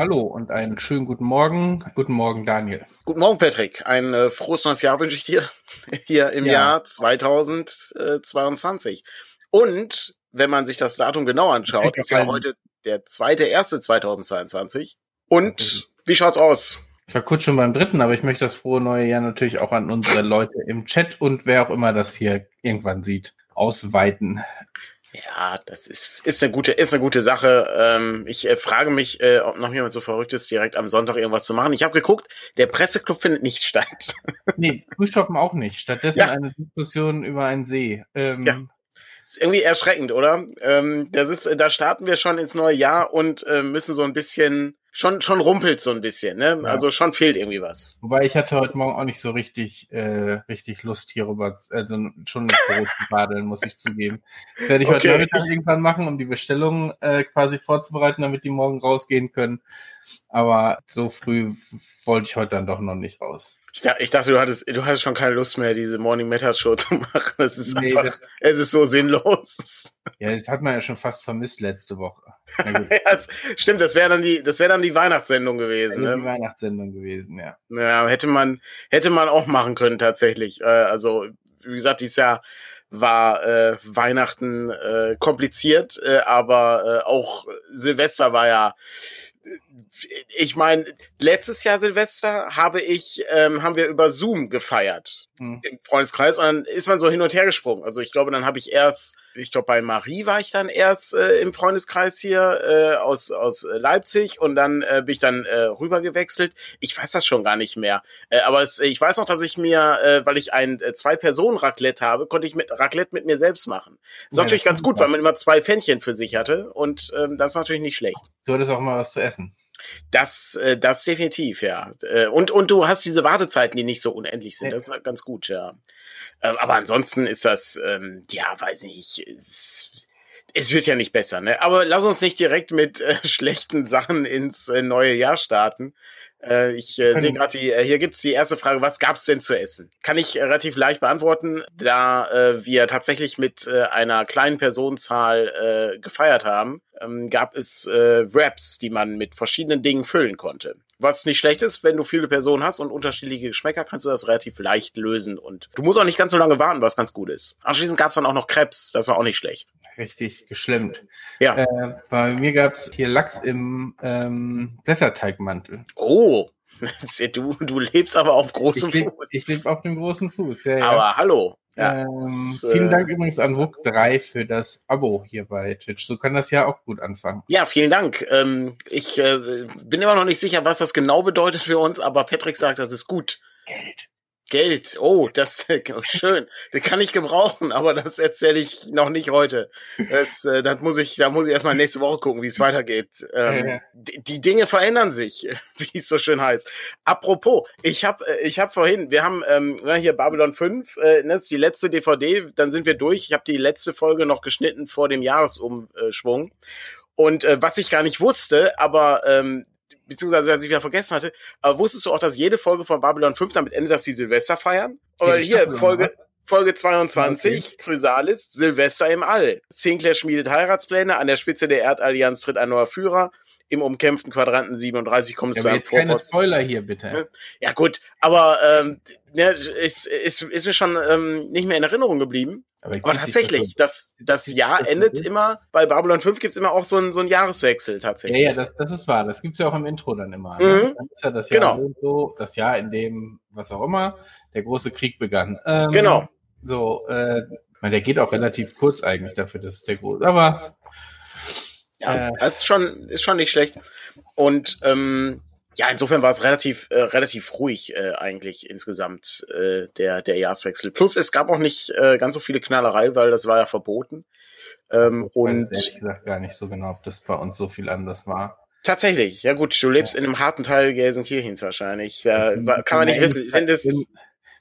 hallo und einen schönen guten Morgen. Guten Morgen, Daniel. Guten Morgen, Patrick. Ein äh, frohes neues Jahr wünsche ich dir hier im ja. Jahr 2022. Und wenn man sich das Datum genau anschaut, ist ja heute der zweite erste 2022. Und wie schaut's aus? Ich war kurz schon beim dritten, aber ich möchte das frohe neue Jahr natürlich auch an unsere Leute im Chat und wer auch immer das hier irgendwann sieht, ausweiten. Ja, das ist, ist eine gute, ist eine gute Sache. Ähm, ich äh, frage mich, äh, ob noch jemand so verrückt ist, direkt am Sonntag irgendwas zu machen. Ich habe geguckt, der Presseclub findet nicht statt. nee, Frühstoppen auch nicht. Stattdessen ja. eine Diskussion über einen See. Ähm, ja. Ist irgendwie erschreckend, oder? Ähm, das ist, da starten wir schon ins neue Jahr und äh, müssen so ein bisschen schon schon rumpelt so ein bisschen, ne? Ja. Also schon fehlt irgendwie was. Wobei ich hatte heute Morgen auch nicht so richtig äh, richtig Lust hierüber, also schon nicht Brot zu badeln, muss ich zugeben. Das werde ich okay. heute Nachmittag irgendwann machen, um die Bestellung äh, quasi vorzubereiten, damit die morgen rausgehen können. Aber so früh wollte ich heute dann doch noch nicht raus. Ich, dachte, ich dachte, du hattest, du hattest schon keine Lust mehr, diese Morning Matters Show zu machen. Das ist nee, einfach, das, es ist so sinnlos. Ja, das hat man ja schon fast vermisst letzte Woche. ja, das, stimmt, das wäre dann die, das wäre dann die Weihnachtssendung gewesen. Ne? Die Weihnachtssendung gewesen, ja. Ja, hätte man, hätte man auch machen können tatsächlich. Äh, also, wie gesagt, dieses Jahr war äh, Weihnachten äh, kompliziert, äh, aber äh, auch Silvester war ja ich meine, letztes Jahr Silvester habe ich, ähm, haben wir über Zoom gefeiert hm. im Freundeskreis und dann ist man so hin und her gesprungen. Also ich glaube, dann habe ich erst, ich glaube bei Marie war ich dann erst äh, im Freundeskreis hier äh, aus aus Leipzig und dann äh, bin ich dann äh, rüber gewechselt. Ich weiß das schon gar nicht mehr, äh, aber es, ich weiß noch, dass ich mir, äh, weil ich ein äh, zwei Personen Raclette habe, konnte ich mit Raclette mit mir selbst machen. Das ist ja, natürlich ganz gut, weil man immer zwei Fännchen für sich hatte und ähm, das ist natürlich nicht schlecht. Du hattest auch mal was zu essen. Das, äh, das definitiv, ja. Äh, und, und du hast diese Wartezeiten, die nicht so unendlich sind. Das ist halt ganz gut, ja. Ähm, aber ansonsten ist das, ähm, ja, weiß nicht, es, es wird ja nicht besser, ne? Aber lass uns nicht direkt mit äh, schlechten Sachen ins äh, neue Jahr starten. Äh, ich äh, sehe gerade, äh, hier gibt's die erste Frage, was gab's denn zu essen? Kann ich äh, relativ leicht beantworten, da äh, wir tatsächlich mit äh, einer kleinen Personenzahl äh, gefeiert haben, ähm, gab es äh, Wraps, die man mit verschiedenen Dingen füllen konnte. Was nicht schlecht ist, wenn du viele Personen hast und unterschiedliche Geschmäcker, kannst du das relativ leicht lösen und du musst auch nicht ganz so lange warten, was ganz gut ist. Anschließend gab's dann auch noch Krebs, das war auch nicht schlecht. Richtig geschlemmt. Ja. Äh, bei mir gab's hier Lachs im ähm, Blätterteigmantel. Oh, du, du lebst aber auf großem ich leb, Fuß. Ich lebe auf dem großen Fuß, ja, ja. Aber hallo. Ja, ähm, das, vielen äh, Dank übrigens an Wuk 3 für das Abo hier bei Twitch. So kann das ja auch gut anfangen. Ja, vielen Dank. Ähm, ich äh, bin immer noch nicht sicher, was das genau bedeutet für uns, aber Patrick sagt, das ist gut. Geld. Geld, oh, das schön. das kann ich gebrauchen, aber das erzähle ich noch nicht heute. Das, äh, das muss ich, da muss ich erstmal nächste Woche gucken, wie es weitergeht. Ähm, ja. die, die, Dinge verändern sich, wie es so schön heißt. Apropos, ich habe, äh, ich habe vorhin, wir haben ähm, hier Babylon 5, äh, das ist die letzte DVD, dann sind wir durch. Ich habe die letzte Folge noch geschnitten vor dem Jahresumschwung. Und äh, was ich gar nicht wusste, aber ähm, beziehungsweise was ich wieder vergessen hatte, aber wusstest du auch, dass jede Folge von Babylon 5 damit endet, dass sie Silvester feiern? Oder ja, hier, Folge, Folge 22, okay. Chrysalis, Silvester im All. Sinclair schmiedet Heiratspläne, an der Spitze der Erdallianz tritt ein neuer Führer, im umkämpften Quadranten 37 kommst ja, du am Vorpost. Keine Spoiler hier, bitte. Ne? Ja gut, aber ähm, ja, ist, ist, ist mir schon ähm, nicht mehr in Erinnerung geblieben. Aber, aber tatsächlich, das, das Jahr endet immer, bei Babylon 5 gibt's immer auch so einen so einen Jahreswechsel tatsächlich. Ja, ja, das, das ist wahr. Das gibt's ja auch im Intro dann immer. Ne? Mhm. Dann ist ja das Jahr genau. so, das Jahr, in dem, was auch immer, der große Krieg begann. Ähm, genau. So, äh, der geht auch relativ kurz eigentlich dafür, dass der große, aber ja, äh, das ist schon, ist schon nicht schlecht. Und ähm, ja, insofern war es relativ, äh, relativ ruhig äh, eigentlich insgesamt äh, der, der Jahreswechsel. Plus es gab auch nicht äh, ganz so viele Knallerei, weil das war ja verboten. Ähm, ich und weiß ehrlich gesagt gar nicht so genau, ob das bei uns so viel anders war. Tatsächlich, ja gut, du lebst ja. in einem harten Teil Gelsenkirchens wahrscheinlich. Da kann man nicht wissen. Sind es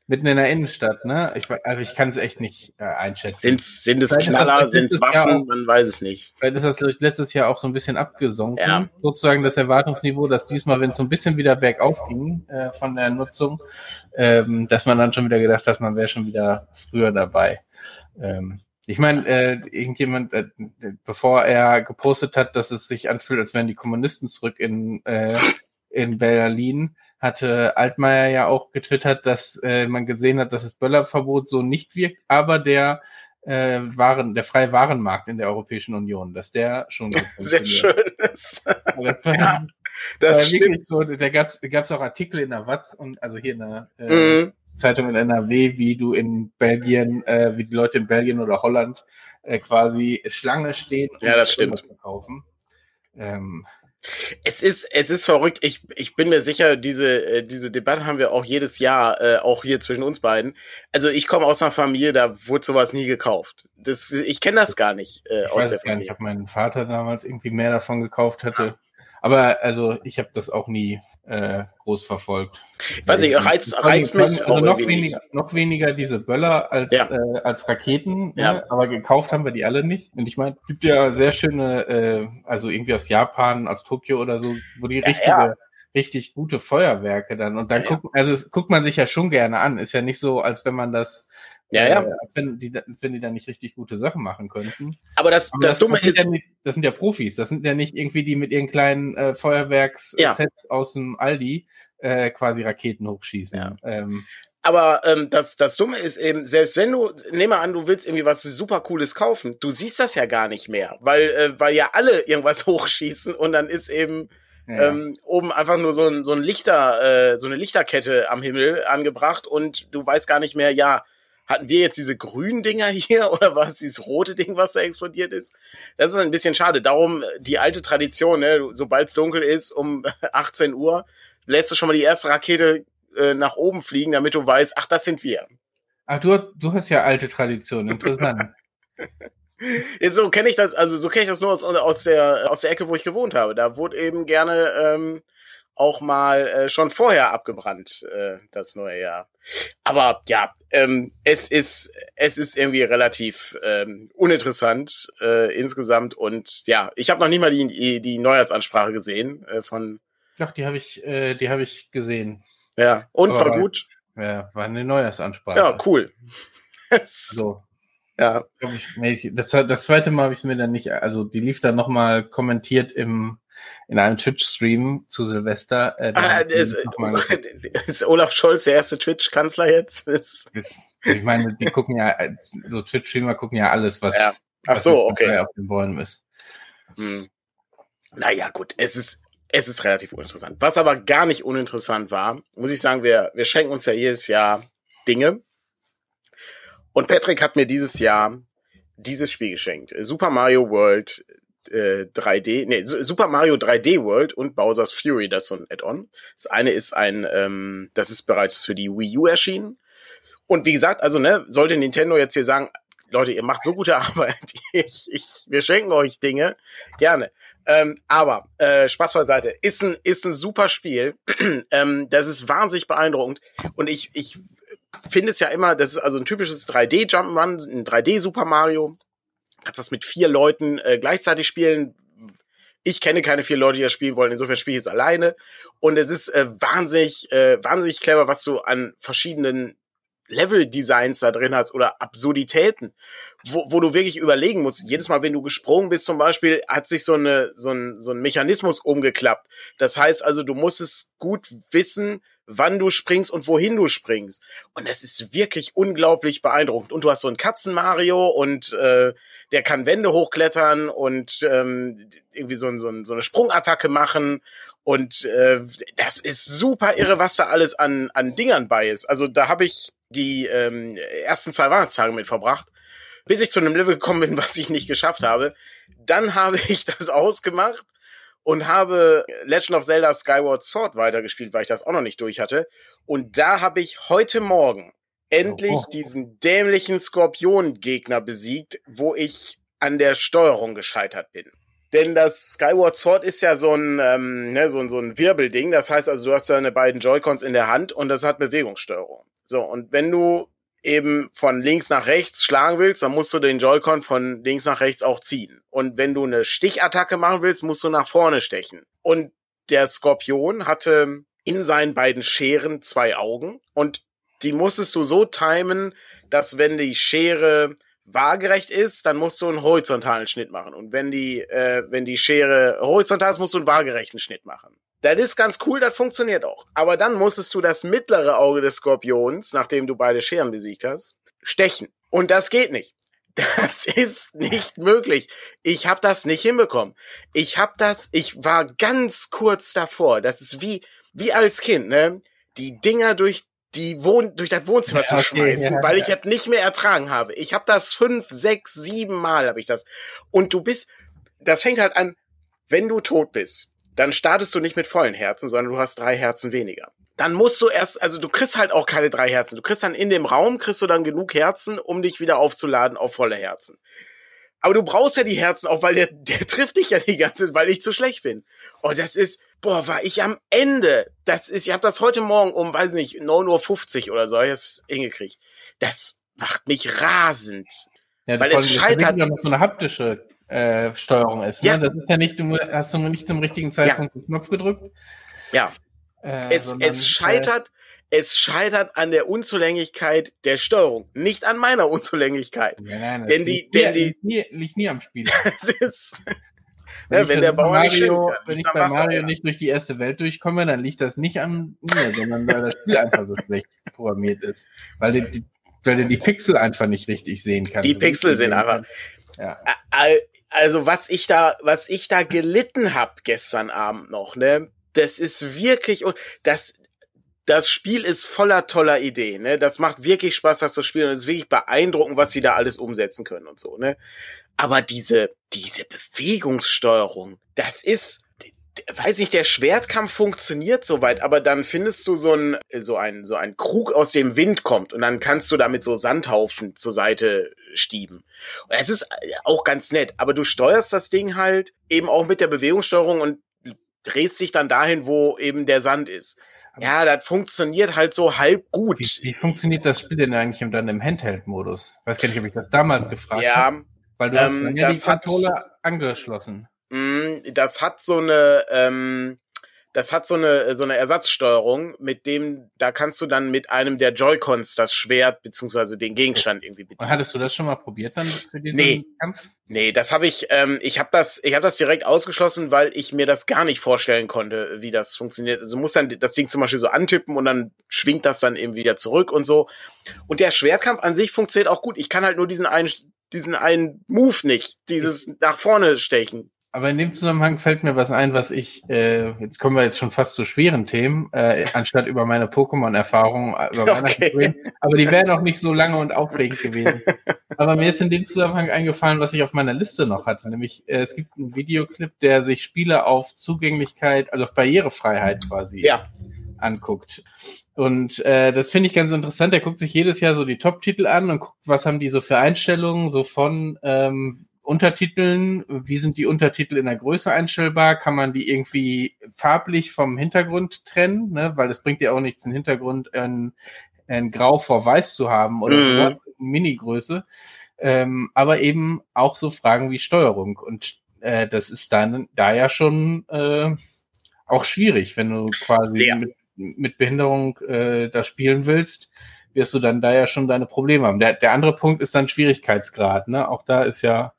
mitten in der Innenstadt, ne? Ich, also ich kann es echt nicht äh, einschätzen. Sind's, sind es Knaller, sind es Waffen? Auch, man weiß es nicht. Vielleicht ist das letztes Jahr auch so ein bisschen abgesunken. Ja. Sozusagen das Erwartungsniveau, dass diesmal, wenn es so ein bisschen wieder bergauf ging äh, von der Nutzung, ähm, dass man dann schon wieder gedacht hat, man wäre schon wieder früher dabei. Ähm, Ich meine, äh, irgendjemand, äh, bevor er gepostet hat, dass es sich anfühlt, als wären die Kommunisten zurück in, äh, in Berlin, hatte Altmaier ja auch getwittert, dass äh, man gesehen hat, dass das Böllerverbot so nicht wirkt, aber der äh, Waren, der freie Warenmarkt in der Europäischen Union, dass der schon sehr schön ist. das war, ja, das war wirklich so, da gab es auch Artikel in der Watz und also hier in der äh, mhm. Zeitung in NRW, wie du in Belgien, äh, wie die Leute in Belgien oder Holland äh, quasi Schlange stehen und ja, das stimmt. kaufen. Ähm, es ist, es ist verrückt. Ich, ich bin mir sicher, diese, äh, diese Debatte haben wir auch jedes Jahr, äh, auch hier zwischen uns beiden. Also ich komme aus einer Familie, da wurde sowas nie gekauft. Das, ich kenne das gar nicht äh, ich aus weiß der Familie. Ich habe meinen Vater damals irgendwie mehr davon gekauft hatte. Aber also ich habe das auch nie äh, groß verfolgt. Weiß ich, reizt, reizt mich also noch weniger, noch weniger diese Böller als ja. äh, als Raketen. Ne? Ja. Ne? Aber gekauft haben wir die alle nicht. Und ich meine, gibt ja sehr schöne, äh, also irgendwie aus Japan, aus Tokio oder so, wo die richtige ja, richtig gute Feuerwerke dann. Und dann ja, guckt, also guckt man sich ja schon gerne an. Ist ja nicht so, als wenn man das ja, ja. Äh, wenn, die, wenn die da nicht richtig gute Sachen machen könnten. Aber das, Aber das, das, Dumme das ist. Ja nicht, das sind ja Profis. Das sind ja nicht irgendwie die mit ihren kleinen äh, Feuerwerkssets ja. aus dem Aldi äh, quasi Raketen hochschießen. Ja. Ähm, aber ähm, das, das Dumme ist eben, selbst wenn du, nehme an, du willst irgendwie was super Cooles kaufen, du siehst das ja gar nicht mehr, weil, äh, weil ja alle irgendwas hochschießen und dann ist eben ja. ähm, oben einfach nur so ein, so ein Lichter, äh, so eine Lichterkette am Himmel angebracht und du weißt gar nicht mehr, ja, hatten wir jetzt diese grünen Dinger hier oder war es dieses rote Ding, was da explodiert ist? Das ist ein bisschen schade. Darum die alte Tradition, ne? sobald es dunkel ist, um 18 Uhr, lässt du schon mal die erste Rakete äh, nach oben fliegen, damit du weißt, ach, das sind wir. Ach, du, du hast ja alte Tradition, interessant. Jetzt so kenne ich das, also so kenne ich das nur aus, aus der aus der Ecke, wo ich gewohnt habe. Da wurde eben gerne ähm, auch mal äh, schon vorher abgebrannt, äh, das neue Jahr. Aber ja, ähm, es ist es ist irgendwie relativ ähm, uninteressant äh, insgesamt und ja, ich habe noch nie mal die die Neujahrsansprache gesehen äh, von. Doch, die habe ich äh, die habe ich gesehen. Ja, und Aber war gut. Ja, war eine Neujahrsansprache. Ja, cool. so. Ja. Ich, das, das zweite Mal habe ich mir dann nicht, also die lief dann nochmal kommentiert im in einem Twitch-Stream zu Silvester. Äh, ah, ist, ist, Olaf Scholz der erste Twitch-Kanzler jetzt? Ist ich meine, die gucken ja, so Twitch-Streamer gucken ja alles, was, ja. Ach so, okay. auf den Bäumen ist. Hm. Naja, gut, es ist, es ist relativ uninteressant. Was aber gar nicht uninteressant war, muss ich sagen, wir, wir schenken uns ja jedes Jahr Dinge. Und Patrick hat mir dieses Jahr dieses Spiel geschenkt. Super Mario World äh, 3D, nee, Super Mario 3D World und Bowser's Fury, das ist so ein Add-on. Das eine ist ein, ähm, das ist bereits für die Wii U erschienen. Und wie gesagt, also ne, sollte Nintendo jetzt hier sagen, Leute, ihr macht so gute Arbeit, ich, ich, wir schenken euch Dinge, gerne. Ähm, aber äh, Spaß beiseite, ist ein ist ein super Spiel. ähm, das ist wahnsinnig beeindruckend und ich ich finde es ja immer, das ist also ein typisches 3D Jump'n'Run, ein 3D Super Mario kannst das mit vier Leuten äh, gleichzeitig spielen. Ich kenne keine vier Leute, die das spielen wollen. Insofern spiele ich es alleine. Und es ist äh, wahnsinnig, äh, wahnsinnig clever, was du an verschiedenen Level-Designs da drin hast oder Absurditäten, wo, wo du wirklich überlegen musst. Jedes Mal, wenn du gesprungen bist zum Beispiel, hat sich so, eine, so, ein, so ein Mechanismus umgeklappt. Das heißt also, du musst es gut wissen, wann du springst und wohin du springst. Und das ist wirklich unglaublich beeindruckend. Und du hast so einen Katzen-Mario und äh, der kann Wände hochklettern und ähm, irgendwie so, ein, so, ein, so eine Sprungattacke machen. Und äh, das ist super irre, was da alles an, an Dingern bei ist. Also da habe ich die ähm, ersten zwei Weihnachtstage mit verbracht, bis ich zu einem Level gekommen bin, was ich nicht geschafft habe. Dann habe ich das ausgemacht und habe Legend of Zelda Skyward Sword weitergespielt, weil ich das auch noch nicht durch hatte. Und da habe ich heute Morgen endlich oh, oh. diesen dämlichen Skorpion-Gegner besiegt, wo ich an der Steuerung gescheitert bin. Denn das Skyward Sword ist ja so ein, ähm, ne, so, ein so ein Wirbelding. Das heißt also, du hast deine beiden Joy-Cons in der Hand und das hat Bewegungssteuerung. So, und wenn du eben von links nach rechts schlagen willst, dann musst du den Joy-Con von links nach rechts auch ziehen. Und wenn du eine Stichattacke machen willst, musst du nach vorne stechen. Und der Skorpion hatte in seinen beiden Scheren zwei Augen und die musstest du so timen, dass wenn die Schere waagerecht ist, dann musst du einen horizontalen Schnitt machen. Und wenn die, äh, wenn die Schere horizontal ist, musst du einen waagerechten Schnitt machen. Das ist ganz cool, das funktioniert auch. Aber dann musstest du das mittlere Auge des Skorpions, nachdem du beide Scheren besiegt hast, stechen. Und das geht nicht. Das ist nicht möglich. Ich habe das nicht hinbekommen. Ich habe das, ich war ganz kurz davor. Das ist wie wie als Kind, ne? Die Dinger durch die Wohn durch das Wohnzimmer ja, zu schmeißen, ja, weil ich es nicht mehr ertragen habe. Ich habe das fünf, sechs, sieben Mal habe ich das. Und du bist, das fängt halt an, wenn du tot bist, dann startest du nicht mit vollen Herzen, sondern du hast drei Herzen weniger. Dann musst du erst, also du kriegst halt auch keine drei Herzen. Du kriegst dann in dem Raum, kriegst du dann genug Herzen, um dich wieder aufzuladen auf volle Herzen. Aber du brauchst ja die Herzen auch, weil der, der trifft dich ja die ganze Zeit, weil ich zu schlecht bin. Und das ist, boah, war ich am Ende. Das ist, ich habe das heute Morgen um, weiß nicht, 9.50 Uhr oder so, ich es hingekriegt. Das macht mich rasend. Ja, weil es scheitert. Ja noch so eine haptische äh, Steuerung ist. Ne? Ja. Das ist ja nicht, du hast du nur nicht zum richtigen Zeitpunkt ja. den Knopf gedrückt. Ja. Äh, es, es scheitert, äh, es scheitert an der Unzulänglichkeit der Steuerung, nicht an meiner Unzulänglichkeit. Nein, nein, denn die, denn die, liegt nie, liegt nie am Spiel. ist, wenn, ja, wenn der Bauer Mario, nicht wenn ich bei Mario nicht durch die erste Welt durchkomme, dann liegt das nicht an mir, sondern weil das Spiel einfach so schlecht programmiert ist. Weil die, weil der die Pixel einfach nicht richtig sehen kann. Die Pixel sind einfach. Ja. Also was ich da, was ich da gelitten hab gestern Abend noch, ne? Das ist wirklich und das das Spiel ist voller toller Ideen, ne? Das macht wirklich Spaß, das zu spielen und es ist wirklich beeindruckend, was sie da alles umsetzen können und so, ne? Aber diese diese Bewegungssteuerung, das ist weiß nicht, der Schwertkampf funktioniert soweit, aber dann findest du so ein, so ein, so ein Krug aus dem Wind kommt und dann kannst du damit so Sandhaufen zur Seite stieben. Und es ist auch ganz nett, aber du steuerst das Ding halt eben auch mit der Bewegungssteuerung und drehst dich dann dahin, wo eben der Sand ist. Ja, das funktioniert halt so halb gut. Wie, wie funktioniert das Spiel denn eigentlich dann im Handheld-Modus? Weiß gar nicht, ob ich das damals gefragt ja, habe. Weil du ähm, hast ja die Controller angeschlossen. Das hat so eine, ähm, das hat so eine, so eine Ersatzsteuerung, mit dem, da kannst du dann mit einem der Joy-Cons das Schwert beziehungsweise den Gegenstand irgendwie bedienen. Hattest du das schon mal probiert dann für diesen nee. Kampf? Nee, das habe ich, ähm, ich habe das, ich habe das direkt ausgeschlossen, weil ich mir das gar nicht vorstellen konnte, wie das funktioniert. Also du musst dann das Ding zum Beispiel so antippen und dann schwingt das dann eben wieder zurück und so. Und der Schwertkampf an sich funktioniert auch gut. Ich kann halt nur diesen einen, diesen einen Move nicht, dieses nach vorne stechen. Aber in dem Zusammenhang fällt mir was ein, was ich, äh, jetzt kommen wir jetzt schon fast zu schweren Themen, äh, anstatt über meine Pokémon-Erfahrungen, äh, über okay. zu reden. Aber die wären auch nicht so lange und aufregend gewesen. Aber mir ist in dem Zusammenhang eingefallen, was ich auf meiner Liste noch hatte. Nämlich, äh, es gibt einen Videoclip, der sich Spiele auf Zugänglichkeit, also auf Barrierefreiheit quasi ja. anguckt. Und äh, das finde ich ganz interessant. Er guckt sich jedes Jahr so die Top-Titel an und guckt, was haben die so für Einstellungen, so von ähm, Untertiteln, wie sind die Untertitel in der Größe einstellbar? Kann man die irgendwie farblich vom Hintergrund trennen? Ne? Weil es bringt ja auch nichts, einen Hintergrund in, in Grau vor Weiß zu haben oder mhm. so, Mini-Größe. Ähm, aber eben auch so Fragen wie Steuerung. Und äh, das ist dann da ja schon äh, auch schwierig, wenn du quasi mit, mit, Behinderung äh, da spielen willst wirst du dann da ja schon deine Probleme haben. Der, der andere Punkt ist dann Schwierigkeitsgrad. Ne? Auch da ist ja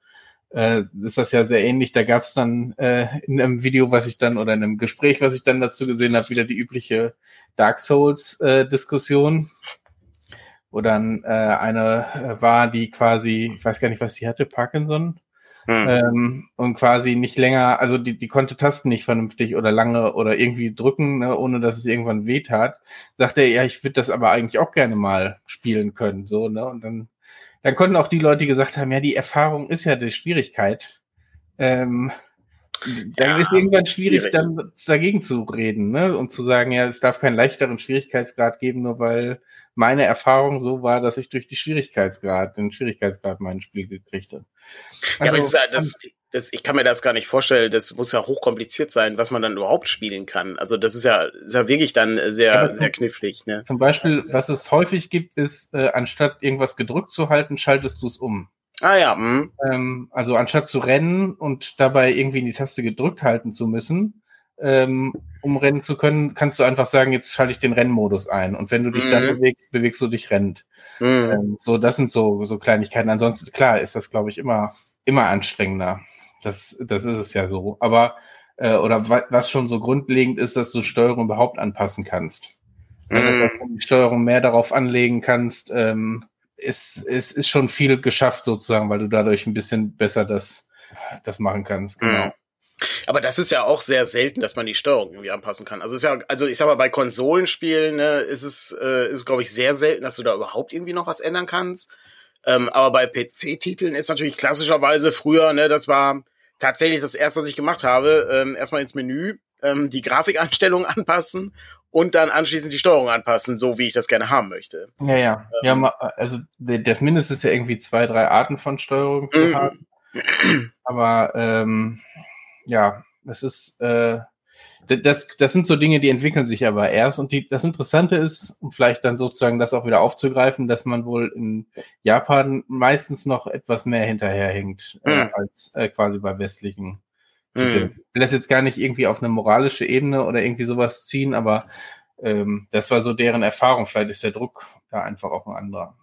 äh, ist das ja sehr ähnlich. Da gab es dann äh, in einem Video, was ich dann oder in einem Gespräch, was ich dann dazu gesehen habe, wieder die übliche Dark Souls äh, Diskussion, wo dann äh, eine äh, war, die quasi, ich weiß gar nicht, was die hatte, Parkinson. Hm. Ähm, und quasi nicht länger, also die, die konnte Tasten nicht vernünftig oder lange oder irgendwie drücken, ne, ohne dass es irgendwann wehtat. Sagt er, ja, ich würde das aber eigentlich auch gerne mal spielen können, so, ne? Und dann dann konnten auch die Leute, die gesagt haben, ja, die Erfahrung ist ja die Schwierigkeit. Ähm, dann ja, ist irgendwann schwierig, schwierig, dann dagegen zu reden, ne? Und zu sagen, ja, es darf keinen leichteren Schwierigkeitsgrad geben, nur weil meine Erfahrung so war, dass ich durch die Schwierigkeitsgrad, den Schwierigkeitsgrad mein Spiel gekriegt habe. Also, ja, aber es also ist, das, das, ich kann mir das gar nicht vorstellen. Das muss ja hochkompliziert sein, was man dann überhaupt spielen kann. Also das ist ja, ist ja wirklich dann sehr, ja, sehr knifflig. Ne? Zum Beispiel, was es häufig gibt, ist, äh, anstatt irgendwas gedrückt zu halten, schaltest du es um. Ah ja. Mh. Ähm, also anstatt zu rennen und dabei irgendwie in die Taste gedrückt halten zu müssen, ähm, um rennen zu können, kannst du einfach sagen, jetzt schalte ich den Rennmodus ein. Und wenn du dich mhm. dann bewegst, bewegst du dich rennend. Mhm. Ähm, so, das sind so, so Kleinigkeiten. Ansonsten, klar, ist das, glaube ich, immer, immer anstrengender. Das, das ist es ja so. Aber, äh, oder was schon so grundlegend ist, dass du Steuerung überhaupt anpassen kannst. Wenn du mhm. die Steuerung mehr darauf anlegen kannst, ähm, ist, ist, ist schon viel geschafft sozusagen, weil du dadurch ein bisschen besser das, das machen kannst. Genau. Mhm. Aber das ist ja auch sehr selten, dass man die Steuerung irgendwie anpassen kann. Also ist ja, also ich sag mal, bei Konsolenspielen ne, ist es, äh, ist glaube ich sehr selten, dass du da überhaupt irgendwie noch was ändern kannst. Ähm, aber bei PC-Titeln ist natürlich klassischerweise früher, ne, das war tatsächlich das erste, was ich gemacht habe, ähm, erstmal ins Menü, ähm, die Grafikeinstellungen anpassen und dann anschließend die Steuerung anpassen, so wie ich das gerne haben möchte. Ja, ja. Ähm, ja, also der, der mindestens ja irgendwie zwei, drei Arten von Steuerung zu mhm. haben. Aber ähm, ja, das ist, äh, das, das sind so Dinge, die entwickeln sich aber erst. Und die, das Interessante ist, um vielleicht dann sozusagen das auch wieder aufzugreifen, dass man wohl in Japan meistens noch etwas mehr hinterherhinkt äh, mhm. als äh, quasi bei westlichen. Mhm. Ich will das jetzt gar nicht irgendwie auf eine moralische Ebene oder irgendwie sowas ziehen, aber ähm, das war so deren Erfahrung. Vielleicht ist der Druck da einfach auch ein anderer.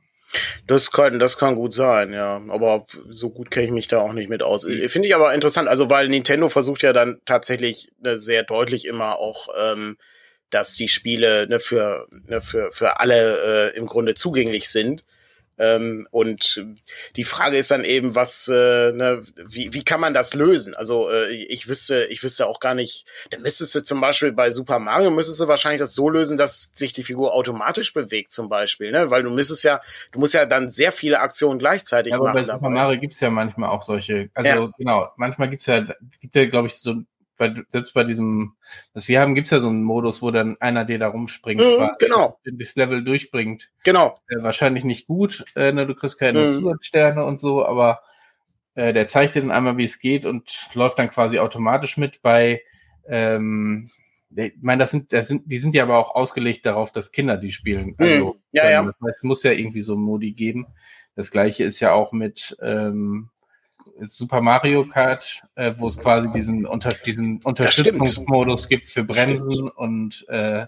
Das kann, das kann gut sein, ja. Aber so gut kenne ich mich da auch nicht mit aus. Mhm. Finde ich aber interessant, also weil Nintendo versucht ja dann tatsächlich ne, sehr deutlich immer auch, ähm, dass die Spiele ne, für, ne, für, für alle äh, im Grunde zugänglich sind. Ähm, und die Frage ist dann eben, was, äh, ne, wie, wie kann man das lösen? Also äh, ich wüsste, ich wüsste auch gar nicht, dann müsstest du zum Beispiel bei Super Mario müsstest du wahrscheinlich das so lösen, dass sich die Figur automatisch bewegt, zum Beispiel, ne? Weil du müsstest ja, du musst ja dann sehr viele Aktionen gleichzeitig ja, aber machen. Bei Super Mario gibt's ja manchmal auch solche, also ja. genau, manchmal gibt's ja, gibt ja, glaube ich, so bei, selbst bei diesem, was wir haben, gibt's ja so einen Modus, wo dann einer dir da rumspringt, mhm, genau. das Level durchbringt. Genau. Äh, wahrscheinlich nicht gut, äh, ne, du kriegst keine mhm. Zusatzsterne und so, aber äh, der zeigt dir dann einmal, wie es geht und läuft dann quasi automatisch mit bei, ähm, ich meine, das sind, das sind, die sind ja aber auch ausgelegt darauf, dass Kinder die spielen. Mhm. Also, ja, ja. Das heißt, es muss ja irgendwie so Modi geben. Das gleiche ist ja auch mit, ähm, Super Mario Kart, äh, wo es quasi diesen, unter, diesen Unterstützungsmodus gibt für Bremsen und, äh,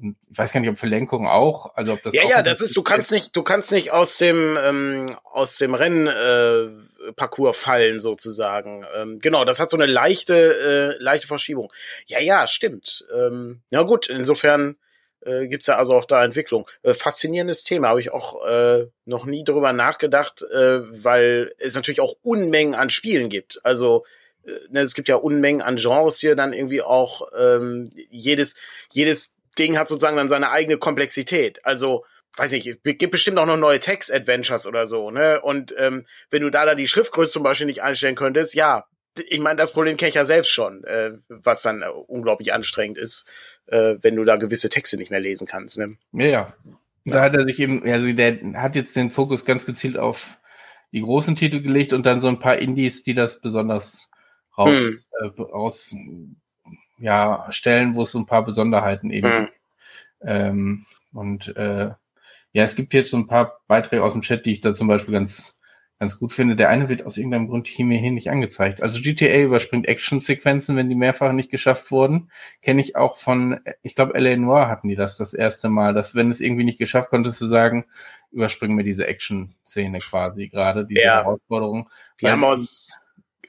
ich weiß gar nicht, ob für Lenkung auch. Also ob das ja, ja, das ist, du kannst nicht, du kannst nicht aus dem ähm, aus dem Rennparcours äh, fallen sozusagen. Ähm, genau, das hat so eine leichte äh, leichte Verschiebung. Ja, ja, stimmt. Ähm, ja gut, insofern äh, gibt ja also auch da Entwicklung. Äh, faszinierendes Thema, habe ich auch äh, noch nie drüber nachgedacht, äh, weil es natürlich auch Unmengen an Spielen gibt. Also äh, ne, es gibt ja Unmengen an Genres hier dann irgendwie auch ähm, jedes jedes Ding hat sozusagen dann seine eigene Komplexität. Also weiß nicht, gibt bestimmt auch noch neue Text-Adventures oder so, ne? Und ähm, wenn du da da die Schriftgröße zum Beispiel nicht einstellen könntest, ja, ich meine, das Problem kenne ich ja selbst schon, äh, was dann äh, unglaublich anstrengend ist äh, wenn du da gewisse Texte nicht mehr lesen kannst. Ne? Ja, ja. Da hat er sich eben, also der hat jetzt den Fokus ganz gezielt auf die großen Titel gelegt und dann so ein paar Indies, die das besonders raus, hm. äh, raus ja, stellen, wo es so ein paar Besonderheiten eben hm. gibt. Ähm, und äh, ja, es gibt jetzt so ein paar Beiträge aus dem Chat, die ich da zum Beispiel ganz ganz gut finde. Der eine wird aus irgendeinem Grund hier mir hier nicht angezeigt. Also GTA überspringt Action-Sequenzen, wenn die mehrfach nicht geschafft wurden. Kenne ich auch von, ich glaube, L.A. Noir hatten die das das erste Mal, dass wenn es irgendwie nicht geschafft, konntest du sagen, überspringen wir diese Action-Szene quasi gerade, diese ja. Herausforderung. Die haben aus,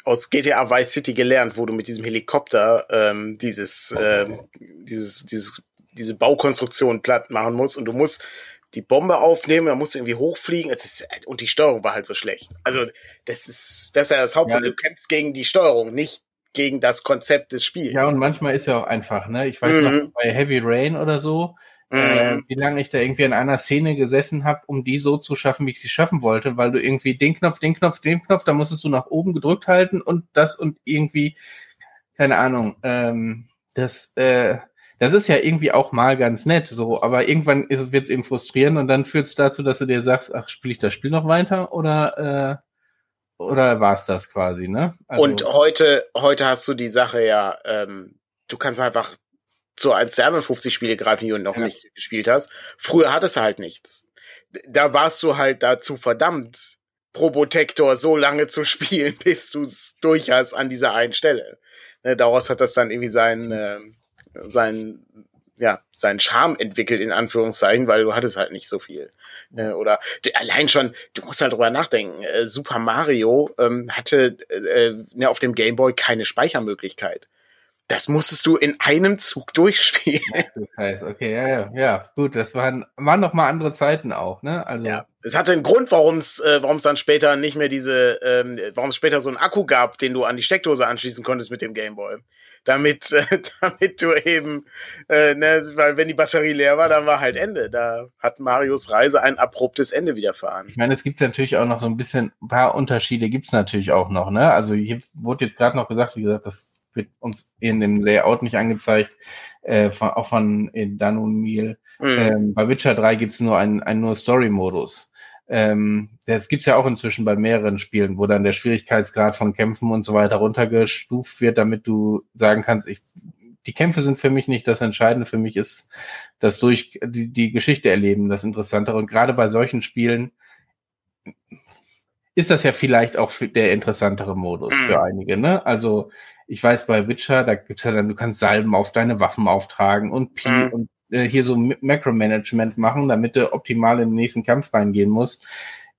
aus GTA Vice City gelernt, wo du mit diesem Helikopter ähm, dieses, ähm, dieses, dieses, diese Baukonstruktion platt machen musst und du musst die Bombe aufnehmen, dann musst du irgendwie hochfliegen. Ist, und die Steuerung war halt so schlecht. Also, das ist, das ist ja das Hauptproblem. Ja. Du kämpfst gegen die Steuerung, nicht gegen das Konzept des Spiels. Ja, und manchmal ist ja auch einfach, ne? Ich weiß mhm. noch, bei Heavy Rain oder so, mhm. äh, wie lange ich da irgendwie in einer Szene gesessen habe, um die so zu schaffen, wie ich sie schaffen wollte, weil du irgendwie den Knopf, den Knopf, den Knopf, da musstest du nach oben gedrückt halten und das und irgendwie, keine Ahnung, ähm, das, äh, das ist ja irgendwie auch mal ganz nett, so, aber irgendwann wird es eben frustrierend und dann führt es dazu, dass du dir sagst, ach, spiele ich das Spiel noch weiter oder äh, oder war es das quasi, ne? Also, und heute, heute hast du die Sache ja, ähm, du kannst einfach zu eins der anderen 50 Spiele greifen, die du noch ja. nicht gespielt hast. Früher hattest du halt nichts. Da warst du halt dazu verdammt, Probotector so lange zu spielen, bis du es durch hast an dieser einen Stelle. Ne, daraus hat das dann irgendwie sein, äh, sein, ja, seinen Charme entwickelt, in Anführungszeichen, weil du hattest halt nicht so viel. Ne, oder allein schon, du musst halt drüber nachdenken, äh, Super Mario ähm, hatte äh, ne, auf dem Game Boy keine Speichermöglichkeit. Das musstest du in einem Zug durchspielen. Okay, ja, ja, ja, gut, das waren, waren noch mal andere Zeiten auch, ne? Also. Ja, es hatte einen Grund, warum es äh, warum es dann später nicht mehr diese, ähm, warum es später so einen Akku gab, den du an die Steckdose anschließen konntest mit dem Gameboy. Damit, äh, damit du eben, äh, ne, weil wenn die Batterie leer war, dann war halt Ende. Da hat Marios Reise ein abruptes Ende widerfahren. Ich meine, es gibt natürlich auch noch so ein bisschen, ein paar Unterschiede gibt's natürlich auch noch, ne? Also hier wurde jetzt gerade noch gesagt, wie gesagt, das wird uns in dem Layout nicht angezeigt, äh, von, auch von Danun Miel. Mhm. Ähm, bei Witcher 3 gibt's nur einen, einen nur Story-Modus. Ähm, das gibt's ja auch inzwischen bei mehreren Spielen, wo dann der Schwierigkeitsgrad von Kämpfen und so weiter runtergestuft wird, damit du sagen kannst, ich, die Kämpfe sind für mich nicht das Entscheidende. Für mich ist das durch die, die Geschichte erleben das Interessantere. Und gerade bei solchen Spielen ist das ja vielleicht auch der interessantere Modus für mhm. einige. Ne? Also ich weiß bei Witcher, da gibt's ja dann, du kannst Salben auf deine Waffen auftragen und Pi mhm. und äh, hier so Macro-Management machen, damit du optimal in den nächsten Kampf reingehen musst.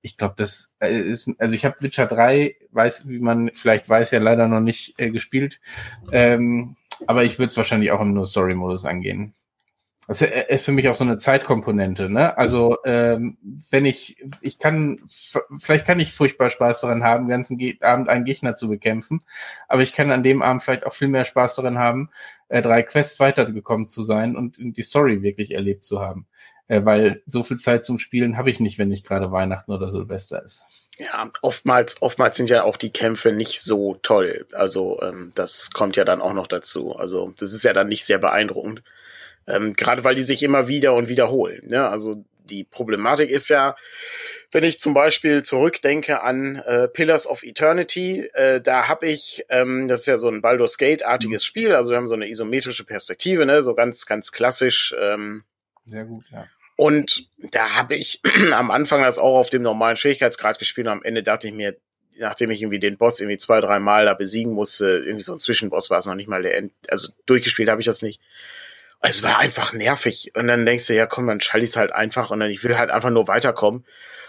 Ich glaube, das äh, ist, also ich habe Witcher 3, weiß, wie man vielleicht weiß, ja leider noch nicht äh, gespielt. Ähm, aber ich würde es wahrscheinlich auch im No-Story-Modus angehen. Das ist für mich auch so eine Zeitkomponente, ne? Also ähm, wenn ich, ich kann, vielleicht kann ich furchtbar Spaß daran haben, den ganzen Ge Abend einen Gegner zu bekämpfen, aber ich kann an dem Abend vielleicht auch viel mehr Spaß daran haben, äh, drei Quests weitergekommen zu sein und die Story wirklich erlebt zu haben. Äh, weil so viel Zeit zum Spielen habe ich nicht, wenn nicht gerade Weihnachten oder Silvester ist. Ja, oftmals, oftmals sind ja auch die Kämpfe nicht so toll. Also ähm, das kommt ja dann auch noch dazu. Also das ist ja dann nicht sehr beeindruckend. Ähm, Gerade weil die sich immer wieder und wiederholen. Ne? Also die Problematik ist ja, wenn ich zum Beispiel zurückdenke an äh, Pillars of Eternity, äh, da habe ich, ähm, das ist ja so ein Baldur's Gate-artiges mhm. Spiel, also wir haben so eine isometrische Perspektive, ne, so ganz, ganz klassisch. Ähm, Sehr gut, ja. Und da habe ich am Anfang das auch auf dem normalen Schwierigkeitsgrad gespielt und am Ende dachte ich mir, nachdem ich irgendwie den Boss irgendwie zwei, drei Mal da besiegen musste, irgendwie so ein Zwischenboss war es noch nicht mal der End, also durchgespielt habe ich das nicht es war einfach nervig. Und dann denkst du, ja komm, dann schalte ich es halt einfach und dann ich will halt einfach nur weiterkommen.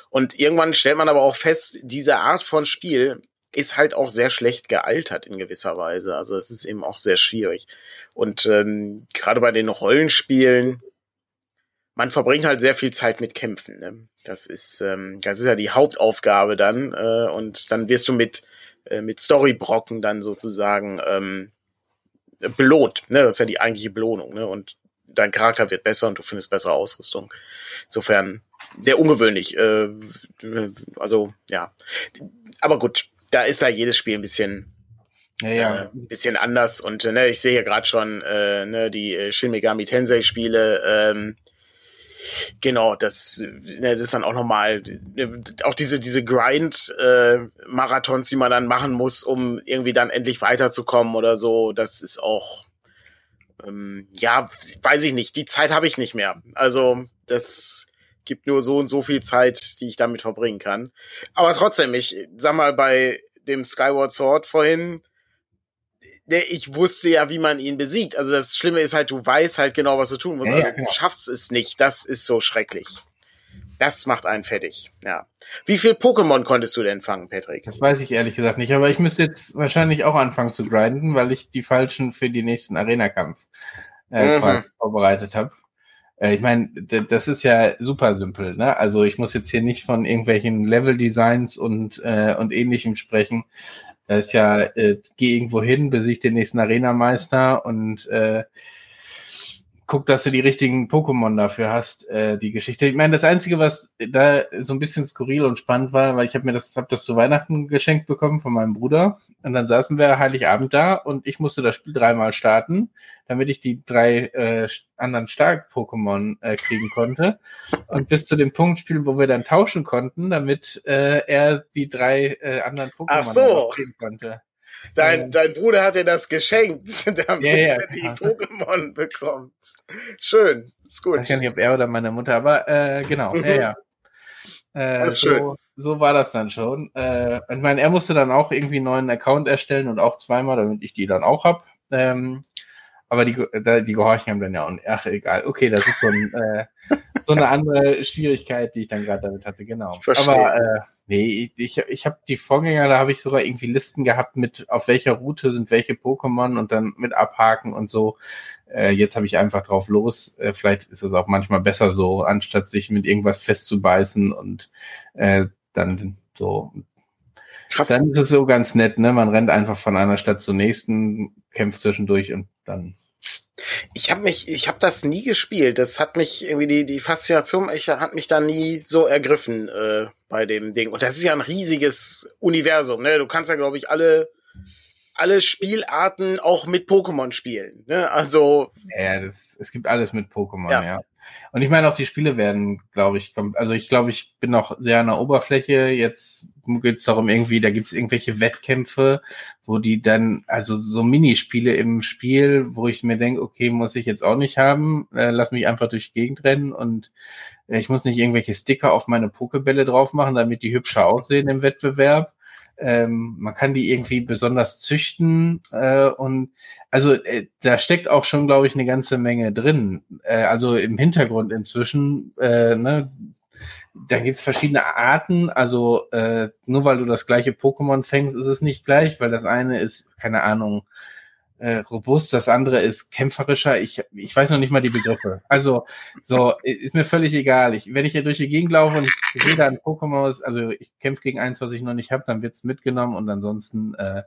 Und irgendwann stellt man aber auch fest, diese Art von Spiel ist halt auch sehr schlecht gealtert in gewisser Weise. Also es ist eben auch sehr schwierig. Und ähm, gerade bei den Rollenspielen, man verbringt halt sehr viel Zeit mit Kämpfen. Ne? Das ist, ähm, das ist ja die Hauptaufgabe dann. Äh, und dann wirst du mit äh, mit Storybrocken dann sozusagen ähm, belohnt. Ne? Das ist ja die eigentliche Belohnung. Ne? Und dein Charakter wird besser und du findest bessere Ausrüstung. Insofern sehr ungewöhnlich. Äh, also ja, aber gut, da ist ja jedes Spiel ein bisschen ja, ja. Äh, ein bisschen anders und ne, ich sehe hier gerade schon äh, ne, die Shin Megami Tensei Spiele ähm, Genau, das, ne, das ist dann auch nochmal, ne, auch diese, diese Grind-Marathons, äh, die man dann machen muss, um irgendwie dann endlich weiterzukommen oder so, das ist auch, ähm, ja, weiß ich nicht, die Zeit habe ich nicht mehr. Also, das gibt nur so und so viel Zeit, die ich damit verbringen kann. Aber trotzdem, ich sag mal, bei dem Skyward Sword vorhin, ich wusste ja, wie man ihn besiegt. Also das Schlimme ist halt, du weißt halt genau, was du tun musst. Ja, aber genau. du schaffst es nicht. Das ist so schrecklich. Das macht einen fertig. Ja. Wie viel Pokémon konntest du denn fangen, Patrick? Das weiß ich ehrlich gesagt nicht, aber ich müsste jetzt wahrscheinlich auch anfangen zu grinden, weil ich die falschen für die nächsten Arena-Kampf äh, mhm. vorbereitet habe. Äh, ich meine, das ist ja super simpel, ne? Also ich muss jetzt hier nicht von irgendwelchen Level-Designs und, äh, und ähnlichem sprechen. Da ist ja, äh, geh irgendwo hin, besieg den nächsten Arena-Meister und äh, guck, dass du die richtigen Pokémon dafür hast, äh, die Geschichte. Ich meine, das Einzige, was da so ein bisschen skurril und spannend war, weil ich habe mir das, hab das zu Weihnachten geschenkt bekommen von meinem Bruder. Und dann saßen wir Heiligabend da und ich musste das Spiel dreimal starten, damit ich die drei äh, anderen Stark-Pokémon äh, kriegen konnte. Und bis zu dem Punkt spielen, wo wir dann tauschen konnten, damit äh, er die drei äh, anderen Pokémon so. kriegen konnte. Dein, dein Bruder hat dir das geschenkt, damit ja, ja, er die Pokémon bekommt. Schön, ist gut. Ich weiß nicht, ob er oder meine Mutter, aber äh, genau, mhm. ja, ja. Äh, das ist so, schön. so war das dann schon. Äh, ich meine, er musste dann auch irgendwie einen neuen Account erstellen und auch zweimal, damit ich die dann auch hab. Ähm, aber die, die gehorchen haben dann ja auch. Ach, egal. Okay, das ist so, ein, äh, so eine andere Schwierigkeit, die ich dann gerade damit hatte, genau. Verstehe. Aber äh, nee, ich, ich habe die Vorgänger, da habe ich sogar irgendwie Listen gehabt mit, auf welcher Route sind welche Pokémon und dann mit abhaken und so. Äh, jetzt habe ich einfach drauf los. Äh, vielleicht ist es auch manchmal besser so, anstatt sich mit irgendwas festzubeißen und äh, dann so. Krass. Dann ist es so ganz nett, ne? Man rennt einfach von einer Stadt zur nächsten, kämpft zwischendurch und dann ich habe mich, ich habe das nie gespielt. Das hat mich irgendwie die die Faszination, ich hat mich da nie so ergriffen äh, bei dem Ding. Und das ist ja ein riesiges Universum. Ne, du kannst ja glaube ich alle alle Spielarten auch mit Pokémon spielen. Ne? Also ja, das, es gibt alles mit Pokémon. Ja. ja. Und ich meine auch die Spiele werden, glaube ich, kommt. Also ich glaube, ich bin noch sehr an der Oberfläche. Jetzt geht es darum irgendwie, da gibt es irgendwelche Wettkämpfe, wo die dann, also so Minispiele im Spiel, wo ich mir denke, okay, muss ich jetzt auch nicht haben, äh, lass mich einfach durch die Gegend rennen und äh, ich muss nicht irgendwelche Sticker auf meine Pokebälle drauf machen, damit die hübscher aussehen im Wettbewerb. Ähm, man kann die irgendwie besonders züchten äh, und also äh, da steckt auch schon, glaube ich, eine ganze Menge drin. Äh, also im Hintergrund inzwischen, äh, ne, da gibt's verschiedene Arten. Also äh, nur weil du das gleiche Pokémon fängst, ist es nicht gleich, weil das eine ist, keine Ahnung, äh, robust, das andere ist kämpferischer. Ich, ich weiß noch nicht mal die Begriffe. Also, so, ist mir völlig egal. Ich, wenn ich hier durch die Gegend laufe und ich sehe da ein Pokémon, also ich kämpfe gegen eins, was ich noch nicht habe, dann wird's mitgenommen und ansonsten äh,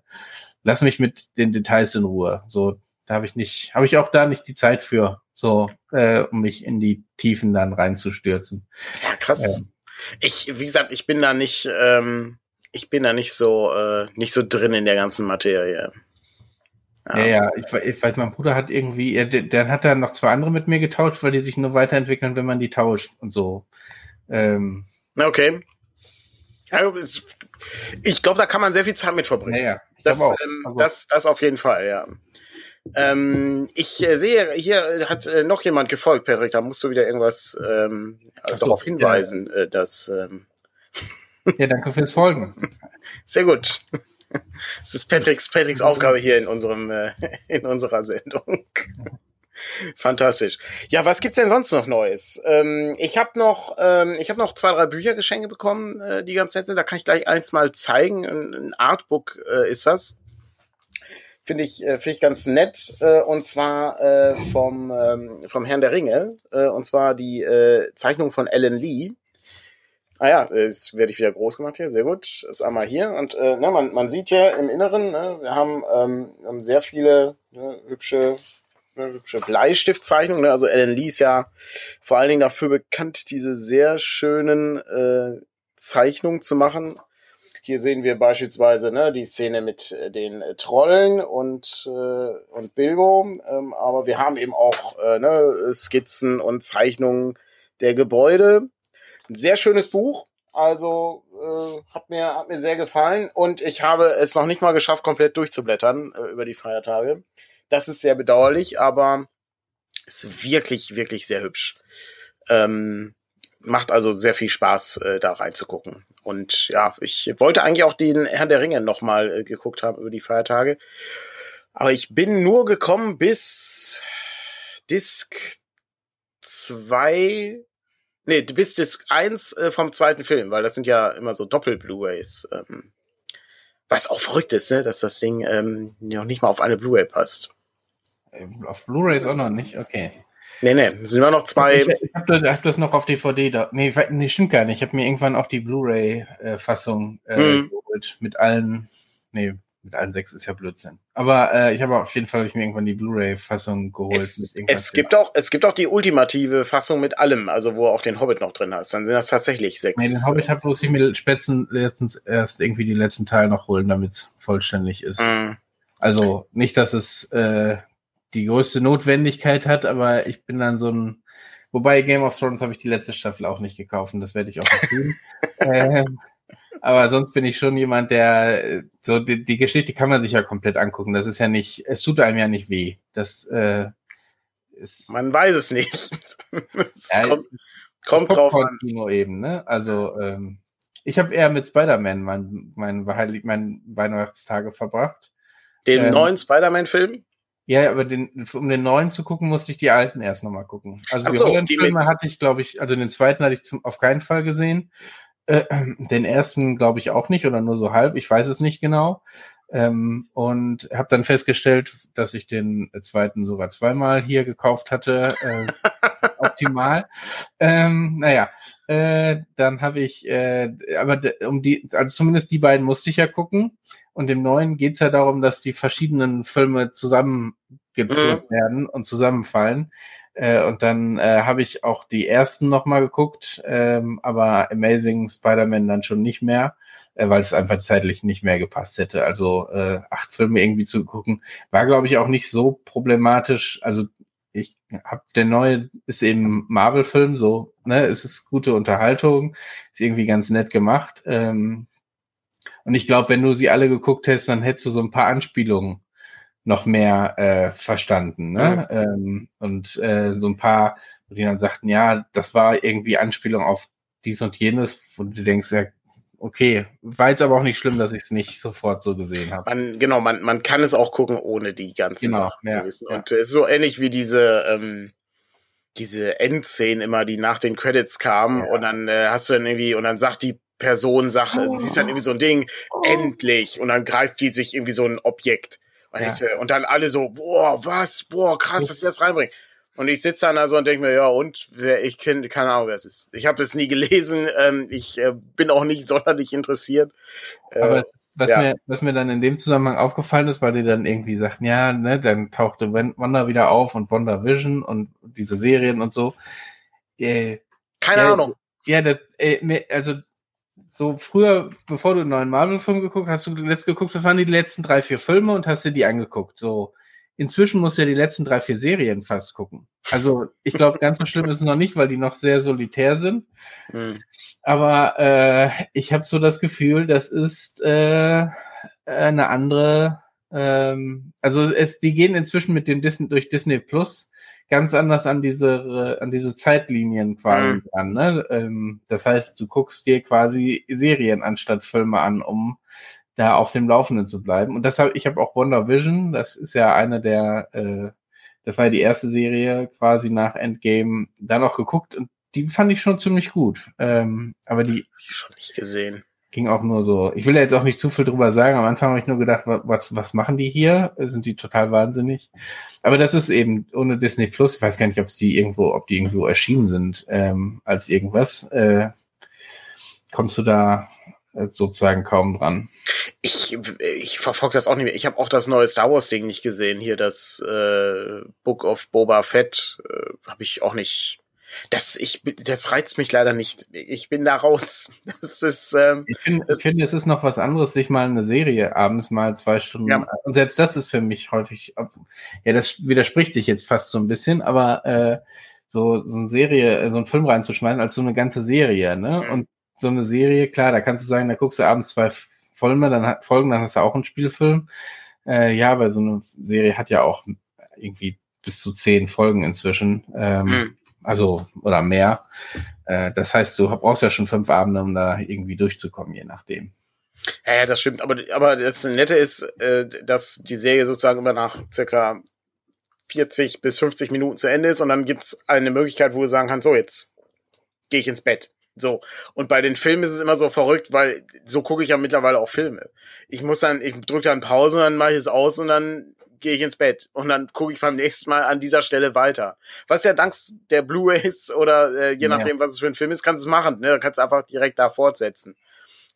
lass mich mit den Details in Ruhe. So, da habe ich nicht, habe ich auch da nicht die Zeit für, so, äh, um mich in die Tiefen dann reinzustürzen. Ja, krass. Ähm, ich, wie gesagt, ich bin da nicht, ähm, ich bin da nicht so, äh, nicht so drin in der ganzen Materie. Ja, ja, ich, ich weiß, mein Bruder hat irgendwie, dann hat er noch zwei andere mit mir getauscht, weil die sich nur weiterentwickeln, wenn man die tauscht und so. Ähm, okay. ich glaube, da kann man sehr viel Zeit mit verbringen. Ja, ja. Das, ähm, das, das auf jeden Fall, ja. Ähm, ich äh, sehe, hier hat äh, noch jemand gefolgt, Patrick, da musst du wieder irgendwas ähm, so, darauf hinweisen, ja. äh, dass. Ähm ja, danke fürs Folgen. Sehr gut. Es ist Patricks, Patricks Aufgabe hier in unserem, äh, in unserer Sendung. Fantastisch. Ja, was gibt's denn sonst noch Neues? Ähm, ich habe noch, ähm, ich habe noch zwei, drei Bücher Geschenke bekommen, äh, die ganz nett sind. Da kann ich gleich eins mal zeigen. Ein, ein Artbook äh, ist das. Finde ich, äh, finde ich ganz nett. Äh, und zwar äh, vom, ähm, vom Herrn der Ringe. Äh, und zwar die äh, Zeichnung von Alan Lee. Ah ja, jetzt werde ich wieder groß gemacht hier, sehr gut. Ist einmal hier und äh, ne, man, man sieht ja im Inneren, ne, wir haben, ähm, haben sehr viele ne, hübsche, ne, hübsche Bleistiftzeichnungen. Ne? Also Alan Lee ist ja vor allen Dingen dafür bekannt, diese sehr schönen äh, Zeichnungen zu machen. Hier sehen wir beispielsweise ne, die Szene mit äh, den äh, Trollen und, äh, und Bilbo, ähm, aber wir haben eben auch äh, ne, Skizzen und Zeichnungen der Gebäude ein sehr schönes Buch. Also äh, hat mir hat mir sehr gefallen und ich habe es noch nicht mal geschafft, komplett durchzublättern äh, über die Feiertage. Das ist sehr bedauerlich, aber ist wirklich wirklich sehr hübsch. Ähm, macht also sehr viel Spaß, äh, da reinzugucken. Und ja, ich wollte eigentlich auch den Herr der Ringe noch mal äh, geguckt haben über die Feiertage, aber ich bin nur gekommen bis Disc 2 Nee, du bist Disc 1 äh, vom zweiten Film, weil das sind ja immer so Doppel-Blu-Rays. Ähm, was auch verrückt ist, ne? dass das Ding ähm, noch nicht mal auf eine Blu-ray passt. Äh, auf Blu-rays auch noch nicht? Okay. Nee, nee, sind immer noch zwei. Ich, ich habe das, hab das, noch auf DVD da. Nee, nee, stimmt gar nicht. Ich habe mir irgendwann auch die Blu-ray-Fassung äh, hm. geholt. Mit allen. Nee, mit allen sechs ist ja Blödsinn. Aber äh, ich habe auf jeden Fall ich mir irgendwann die Blu-ray-Fassung geholt. Es, es gibt auch, es gibt auch die ultimative Fassung mit allem, also wo auch den Hobbit noch drin hast. Dann sind das tatsächlich sechs. Nee, den Hobbit hat bloß ich mir Spätzen letztens erst irgendwie die letzten Teile noch holen, damit es vollständig ist. Mm. Also nicht, dass es äh, die größte Notwendigkeit hat, aber ich bin dann so ein Wobei Game of Thrones habe ich die letzte Staffel auch nicht gekauft und das werde ich auch nicht tun. äh, aber sonst bin ich schon jemand, der so die, die, Geschichte kann man sich ja komplett angucken. Das ist ja nicht, es tut einem ja nicht weh. Das äh, ist. Man weiß es nicht. ja, Kommt drauf an. Kino eben, ne? Also, ähm, ich habe eher mit Spider-Man mein, mein, mein Weihnachtstage verbracht. Den ähm, neuen Spider-Man-Film? Ja, aber den, um den neuen zu gucken, musste ich die alten erst nochmal gucken. Also so, die Holland-Filme hatte ich, glaube ich, also den zweiten hatte ich zum, auf keinen Fall gesehen. Äh, den ersten glaube ich auch nicht oder nur so halb, ich weiß es nicht genau. Ähm, und habe dann festgestellt, dass ich den zweiten sogar zweimal hier gekauft hatte. Äh, optimal. Ähm, naja, äh, dann habe ich, äh, aber um die, also zumindest die beiden musste ich ja gucken. Und im neuen geht's ja darum, dass die verschiedenen Filme zusammengezurrt mhm. werden und zusammenfallen. Äh, und dann äh, habe ich auch die ersten nochmal geguckt, ähm, aber Amazing Spider-Man dann schon nicht mehr äh, weil es einfach zeitlich nicht mehr gepasst hätte. Also äh, acht Filme irgendwie zu gucken, war, glaube ich, auch nicht so problematisch. Also ich habe der neue ist eben Marvel-Film, so, ne, es ist gute Unterhaltung, ist irgendwie ganz nett gemacht. Ähm, und ich glaube, wenn du sie alle geguckt hättest, dann hättest du so ein paar Anspielungen noch mehr äh, verstanden. Ne? Mhm. Ähm, und äh, so ein paar, die dann sagten, ja, das war irgendwie Anspielung auf dies und jenes, wo du denkst, ja, okay. War jetzt aber auch nicht schlimm, dass ich es nicht sofort so gesehen habe. Man, genau, man, man kann es auch gucken, ohne die ganzen genau, Sachen ja, zu wissen. Ja. Und es ist so ähnlich wie diese, ähm, diese Endszenen immer, die nach den Credits kamen ja. und dann äh, hast du dann irgendwie, und dann sagt die Person, sagt, oh. siehst dann irgendwie so ein Ding, oh. endlich, und dann greift die sich irgendwie so ein Objekt. Und, ich, und dann alle so, boah, was, boah, krass, dass die das reinbringen. Und ich sitze dann also und denke mir, ja, und wer ich kenne, keine Ahnung, wer es ist. Ich habe es nie gelesen, ähm, ich äh, bin auch nicht sonderlich interessiert. Äh, Aber was, ja. mir, was mir dann in dem Zusammenhang aufgefallen ist, weil die dann irgendwie sagten, ja, ne, dann tauchte Wanda wieder auf und Wanda Vision und diese Serien und so. Äh, keine ja, Ahnung. Ja, das, äh, also so früher, bevor du einen neuen Marvel-Film geguckt hast, du letzt geguckt, was waren die letzten drei, vier Filme und hast dir die angeguckt. So, inzwischen musst du ja die letzten drei, vier Serien fast gucken. Also ich glaube, ganz so schlimm ist es noch nicht, weil die noch sehr solitär sind. Mhm. Aber äh, ich habe so das Gefühl, das ist äh, eine andere. Ähm, also es, die gehen inzwischen mit dem Disney durch Disney Plus ganz anders an diese an diese Zeitlinien quasi mhm. an. Ne? Ähm, das heißt, du guckst dir quasi Serien anstatt Filme an, um da auf dem Laufenden zu bleiben. Und deshalb, ich habe auch Wonder Vision, das ist ja eine der, äh, das war ja die erste Serie quasi nach Endgame, da noch geguckt und die fand ich schon ziemlich gut. Ähm, aber die. Hab ich schon nicht gesehen. Ging auch nur so. Ich will jetzt auch nicht zu viel drüber sagen. Am Anfang habe ich nur gedacht, was, was machen die hier? Sind die total wahnsinnig? Aber das ist eben ohne Disney Plus. Ich weiß gar nicht, ob die irgendwo, ob die irgendwo erschienen sind ähm, als irgendwas. Äh, kommst du da sozusagen kaum dran. Ich, ich verfolge das auch nicht mehr. Ich habe auch das neue Star Wars Ding nicht gesehen. Hier das äh, Book of Boba Fett äh, habe ich auch nicht. Das ich das reizt mich leider nicht. Ich bin da raus. Das ist. Ähm, ich finde, es ist noch was anderes, sich mal eine Serie abends mal zwei Stunden. Ja. Und selbst das ist für mich häufig. Ja, das widerspricht sich jetzt fast so ein bisschen, aber äh, so so eine Serie, so einen Film reinzuschmeißen als so eine ganze Serie, ne? Mhm. Und so eine Serie, klar, da kannst du sagen, da guckst du abends zwei Folgen, dann, Folgen, dann hast du auch einen Spielfilm. Äh, ja, weil so eine Serie hat ja auch irgendwie bis zu zehn Folgen inzwischen. Ähm, mhm. Also, oder mehr. Äh, das heißt, du brauchst ja schon fünf Abende, um da irgendwie durchzukommen, je nachdem. Ja, ja, das stimmt. Aber, aber das Nette ist, äh, dass die Serie sozusagen immer nach circa 40 bis 50 Minuten zu Ende ist und dann gibt's eine Möglichkeit, wo du sagen kannst, so jetzt gehe ich ins Bett. So. Und bei den Filmen ist es immer so verrückt, weil so gucke ich ja mittlerweile auch Filme. Ich muss dann, ich drücke dann Pause, dann mache ich es aus und dann gehe ich ins Bett. Und dann gucke ich beim nächsten Mal an dieser Stelle weiter. Was ja dank der Blu-rays oder äh, je nachdem, ja. was es für ein Film ist, kannst du es machen. Ne? Du kannst einfach direkt da fortsetzen.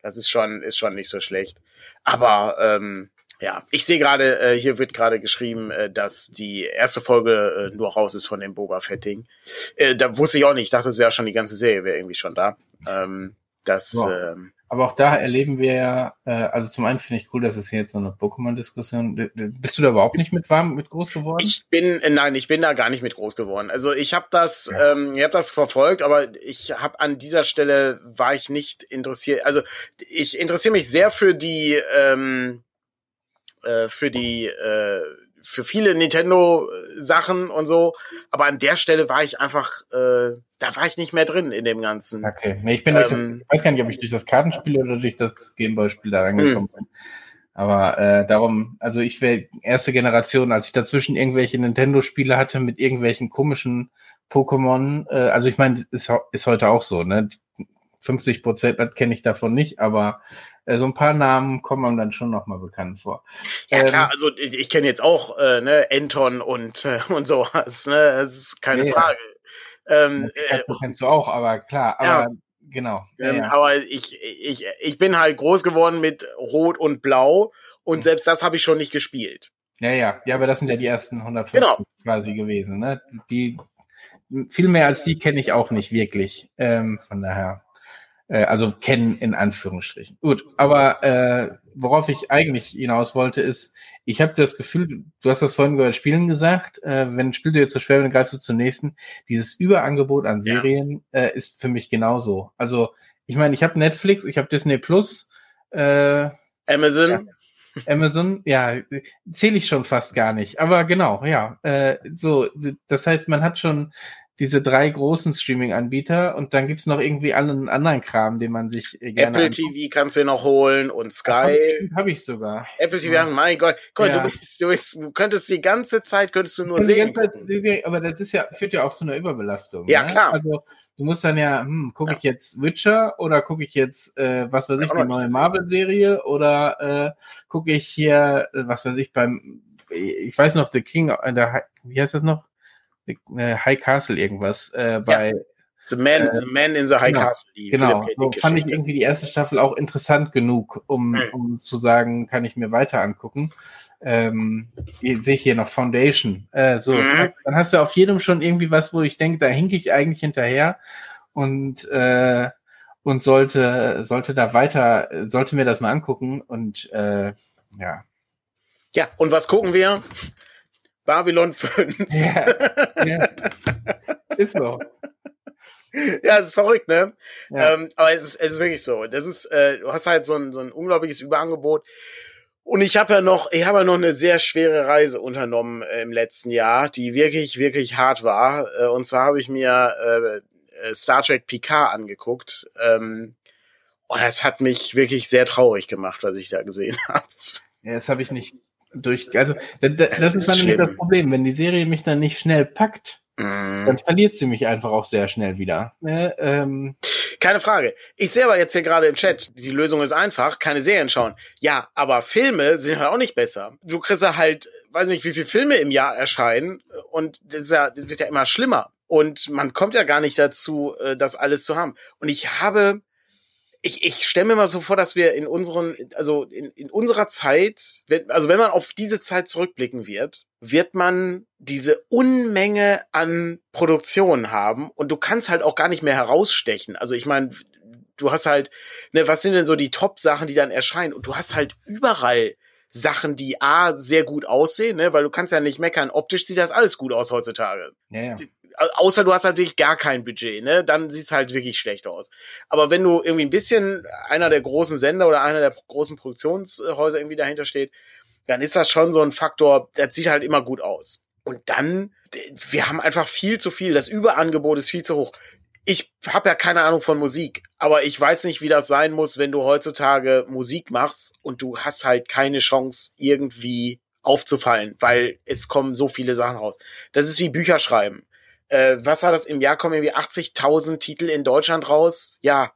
Das ist schon, ist schon nicht so schlecht. Aber ähm, ja, ich sehe gerade, äh, hier wird gerade geschrieben, äh, dass die erste Folge äh, nur raus ist von dem Boba Fetting. Äh, da wusste ich auch nicht. Ich dachte, es wäre schon die ganze Serie, wäre irgendwie schon da. Ähm, das, ja. ähm, aber auch da erleben wir ja, äh, also zum einen finde ich cool, dass es hier jetzt so eine Pokémon-Diskussion. Bist du da überhaupt nicht mit warm, mit groß geworden? Ich bin, äh, nein, ich bin da gar nicht mit groß geworden. Also ich habe das, ja. ähm, ich habe das verfolgt, aber ich habe an dieser Stelle war ich nicht interessiert. Also ich interessiere mich sehr für die ähm, äh, für die äh, für viele Nintendo-Sachen und so. Aber an der Stelle war ich einfach, äh, da war ich nicht mehr drin in dem Ganzen. Okay. Nee, ich bin ähm, durch, ich weiß gar nicht, ob ich durch das Kartenspiel oder durch das Gameboy-Spiel da reingekommen hm. bin. Aber äh, darum, also ich wäre erste Generation, als ich dazwischen irgendwelche Nintendo-Spiele hatte mit irgendwelchen komischen Pokémon, äh, also ich meine, ist, ist heute auch so, ne? 50 Prozent kenne ich davon nicht, aber äh, so ein paar Namen kommen einem dann schon nochmal bekannt vor. Ja ähm, klar, also ich, ich kenne jetzt auch äh, ne, Anton und, äh, und sowas, ne? Das ist keine ja, Frage. Ähm, das äh, kennst du auch, aber klar, aber ja, genau. Ähm, ja, Aber ich, ich, ich bin halt groß geworden mit Rot und Blau und mhm. selbst das habe ich schon nicht gespielt. Ja, ja, ja, aber das sind ja die ersten 150 genau. quasi gewesen, ne? Die viel mehr als die kenne ich auch nicht wirklich. Ähm, von daher, äh, also kennen in Anführungsstrichen. Gut, aber äh, worauf ich eigentlich hinaus wollte, ist, ich habe das Gefühl, du hast das vorhin über Spielen gesagt, äh, wenn ein Spiel dir zu schwer wird, dann greifst du zum nächsten. Dieses Überangebot an Serien ja. äh, ist für mich genauso. Also, ich meine, ich habe Netflix, ich habe Disney Plus, äh, Amazon. Ja. Amazon, ja, zähle ich schon fast gar nicht. Aber genau, ja. Äh, so, das heißt, man hat schon diese drei großen Streaming-Anbieter und dann gibt's noch irgendwie allen anderen Kram, den man sich äh, gerne Apple anguckt. TV kannst du noch holen und Sky. Habe hab ich sogar. Apple TV, ja. mein Gott, Gott ja. du, bist, du, bist, du könntest die ganze Zeit könntest du nur sehen. Zeit, aber das ist ja führt ja auch zu einer Überbelastung. Ja ne? klar. Also du musst dann ja, hm, gucke ja. ich jetzt Witcher oder gucke ich jetzt, äh, was weiß ich, die neue Marvel-Serie oder äh, gucke ich hier, äh, was weiß ich, beim, ich weiß noch, The King, äh, der, wie heißt das noch? Äh, High Castle irgendwas äh, bei ja. The Man, äh, the Man in the High genau, Castle. Die genau, so fand ich irgendwie die erste Staffel auch interessant genug, um, hm. um zu sagen, kann ich mir weiter angucken. Ähm, sehe ich hier noch Foundation. Äh, so, mhm. dann hast du auf jedem schon irgendwie was, wo ich denke, da hinke ich eigentlich hinterher und äh, und sollte sollte da weiter, sollte mir das mal angucken und äh, ja. Ja, und was gucken wir? Babylon 5. Ja, ja. Ist so. Ja, es ist verrückt, ne? Ja. Ähm, aber es ist, es ist wirklich so. Das ist, äh, du hast halt so ein, so ein unglaubliches Überangebot. Und ich habe ja noch, ich habe ja noch eine sehr schwere Reise unternommen äh, im letzten Jahr, die wirklich, wirklich hart war. Äh, und zwar habe ich mir äh, äh Star Trek Picard angeguckt. Ähm, und das hat mich wirklich sehr traurig gemacht, was ich da gesehen habe. Ja, das habe ich nicht durch. Also da, da, das, ist dann nämlich das Problem, wenn die Serie mich dann nicht schnell packt, mm. dann verliert sie mich einfach auch sehr schnell wieder. Ne? Ähm, keine Frage. Ich sehe aber jetzt hier gerade im Chat, die Lösung ist einfach, keine Serien schauen. Ja, aber Filme sind halt auch nicht besser. Du kriegst ja halt, weiß nicht, wie viele Filme im Jahr erscheinen und das, ja, das wird ja immer schlimmer. Und man kommt ja gar nicht dazu, äh, das alles zu haben. Und ich habe ich, ich stelle mir mal so vor, dass wir in unseren, also in, in unserer Zeit, wenn, also wenn man auf diese Zeit zurückblicken wird, wird man diese Unmenge an Produktionen haben und du kannst halt auch gar nicht mehr herausstechen. Also ich meine, du hast halt, ne, was sind denn so die Top-Sachen, die dann erscheinen? Und du hast halt überall Sachen, die A, sehr gut aussehen, ne, weil du kannst ja nicht meckern, optisch sieht das alles gut aus heutzutage. Ja, ja außer du hast halt wirklich gar kein Budget, ne? Dann sieht's halt wirklich schlecht aus. Aber wenn du irgendwie ein bisschen einer der großen Sender oder einer der großen Produktionshäuser irgendwie dahinter steht, dann ist das schon so ein Faktor, das sieht halt immer gut aus. Und dann, wir haben einfach viel zu viel, das Überangebot ist viel zu hoch. Ich habe ja keine Ahnung von Musik, aber ich weiß nicht, wie das sein muss, wenn du heutzutage Musik machst und du hast halt keine Chance, irgendwie aufzufallen, weil es kommen so viele Sachen raus. Das ist wie Bücher schreiben äh, was war das im Jahr kommen irgendwie 80.000 Titel in Deutschland raus? Ja,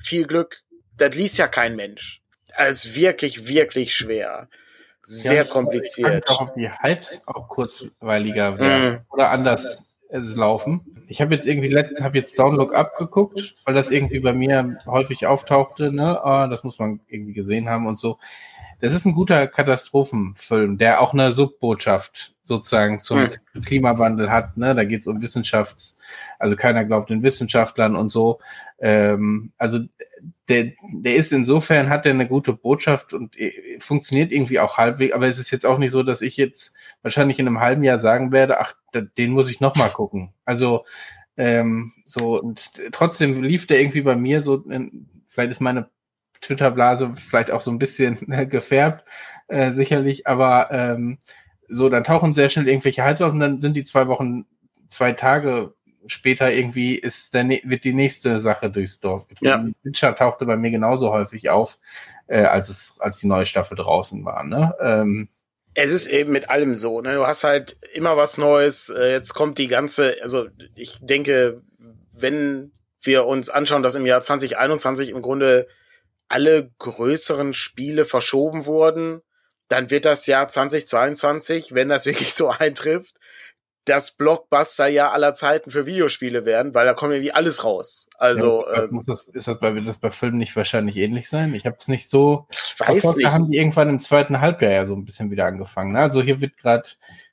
viel Glück. Das liest ja kein Mensch. Es ist wirklich, wirklich schwer. Sehr ja, kompliziert. Auch die Hypes auch kurzweiliger werden mm. oder anders es laufen. Ich habe jetzt irgendwie habe jetzt Download abgeguckt, weil das irgendwie bei mir häufig auftauchte. Ne, oh, das muss man irgendwie gesehen haben und so. Das ist ein guter Katastrophenfilm, der auch eine Subbotschaft sozusagen zum hm. Klimawandel hat. Ne? Da geht es um Wissenschafts-, also keiner glaubt den Wissenschaftlern und so. Ähm, also der, der ist insofern, hat er eine gute Botschaft und äh, funktioniert irgendwie auch halbwegs, aber es ist jetzt auch nicht so, dass ich jetzt wahrscheinlich in einem halben Jahr sagen werde, ach, den muss ich nochmal gucken. Also ähm, so, und trotzdem lief der irgendwie bei mir so, vielleicht ist meine Twitter-Blase vielleicht auch so ein bisschen gefärbt, äh, sicherlich, aber ähm, so, dann tauchen sehr schnell irgendwelche Heizer auf und dann sind die zwei Wochen, zwei Tage später irgendwie ist der, wird die nächste Sache durchs Dorf getrieben. Ja. Witcher tauchte bei mir genauso häufig auf, äh, als es, als die neue Staffel draußen war, ne? Ähm, es ist eben mit allem so, ne? Du hast halt immer was Neues. Äh, jetzt kommt die ganze, also ich denke, wenn wir uns anschauen, dass im Jahr 2021 im Grunde alle größeren Spiele verschoben wurden, dann wird das Jahr 2022, wenn das wirklich so eintrifft, das Blockbuster ja aller Zeiten für Videospiele werden, weil da kommt irgendwie alles raus. Also ja, ähm, das, ist das, weil wird das bei Filmen nicht wahrscheinlich ähnlich sein? Ich habe es nicht so. Ich weiß nicht. Da haben die irgendwann im zweiten Halbjahr ja so ein bisschen wieder angefangen. Ne? Also hier wird gerade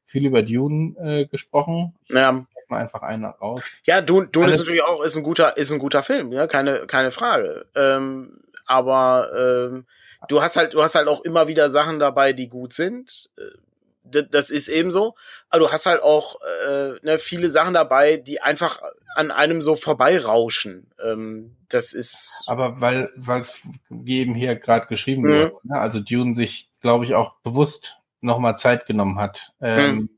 viel über Dune äh, gesprochen. Ja. Mal einfach einer raus. Ja, Dune, Dune ist natürlich auch ist ein guter ist ein guter Film, ja, keine keine Frage. Ähm, aber ähm, du hast halt du hast halt auch immer wieder Sachen dabei, die gut sind. Äh, das ist eben so. Aber du hast halt auch äh, ne, viele Sachen dabei, die einfach an einem so vorbeirauschen. Ähm, das ist. Aber weil, weil es wie eben hier gerade geschrieben mhm. wurde, ne? also Dune sich, glaube ich, auch bewusst nochmal Zeit genommen hat. Ähm, mhm.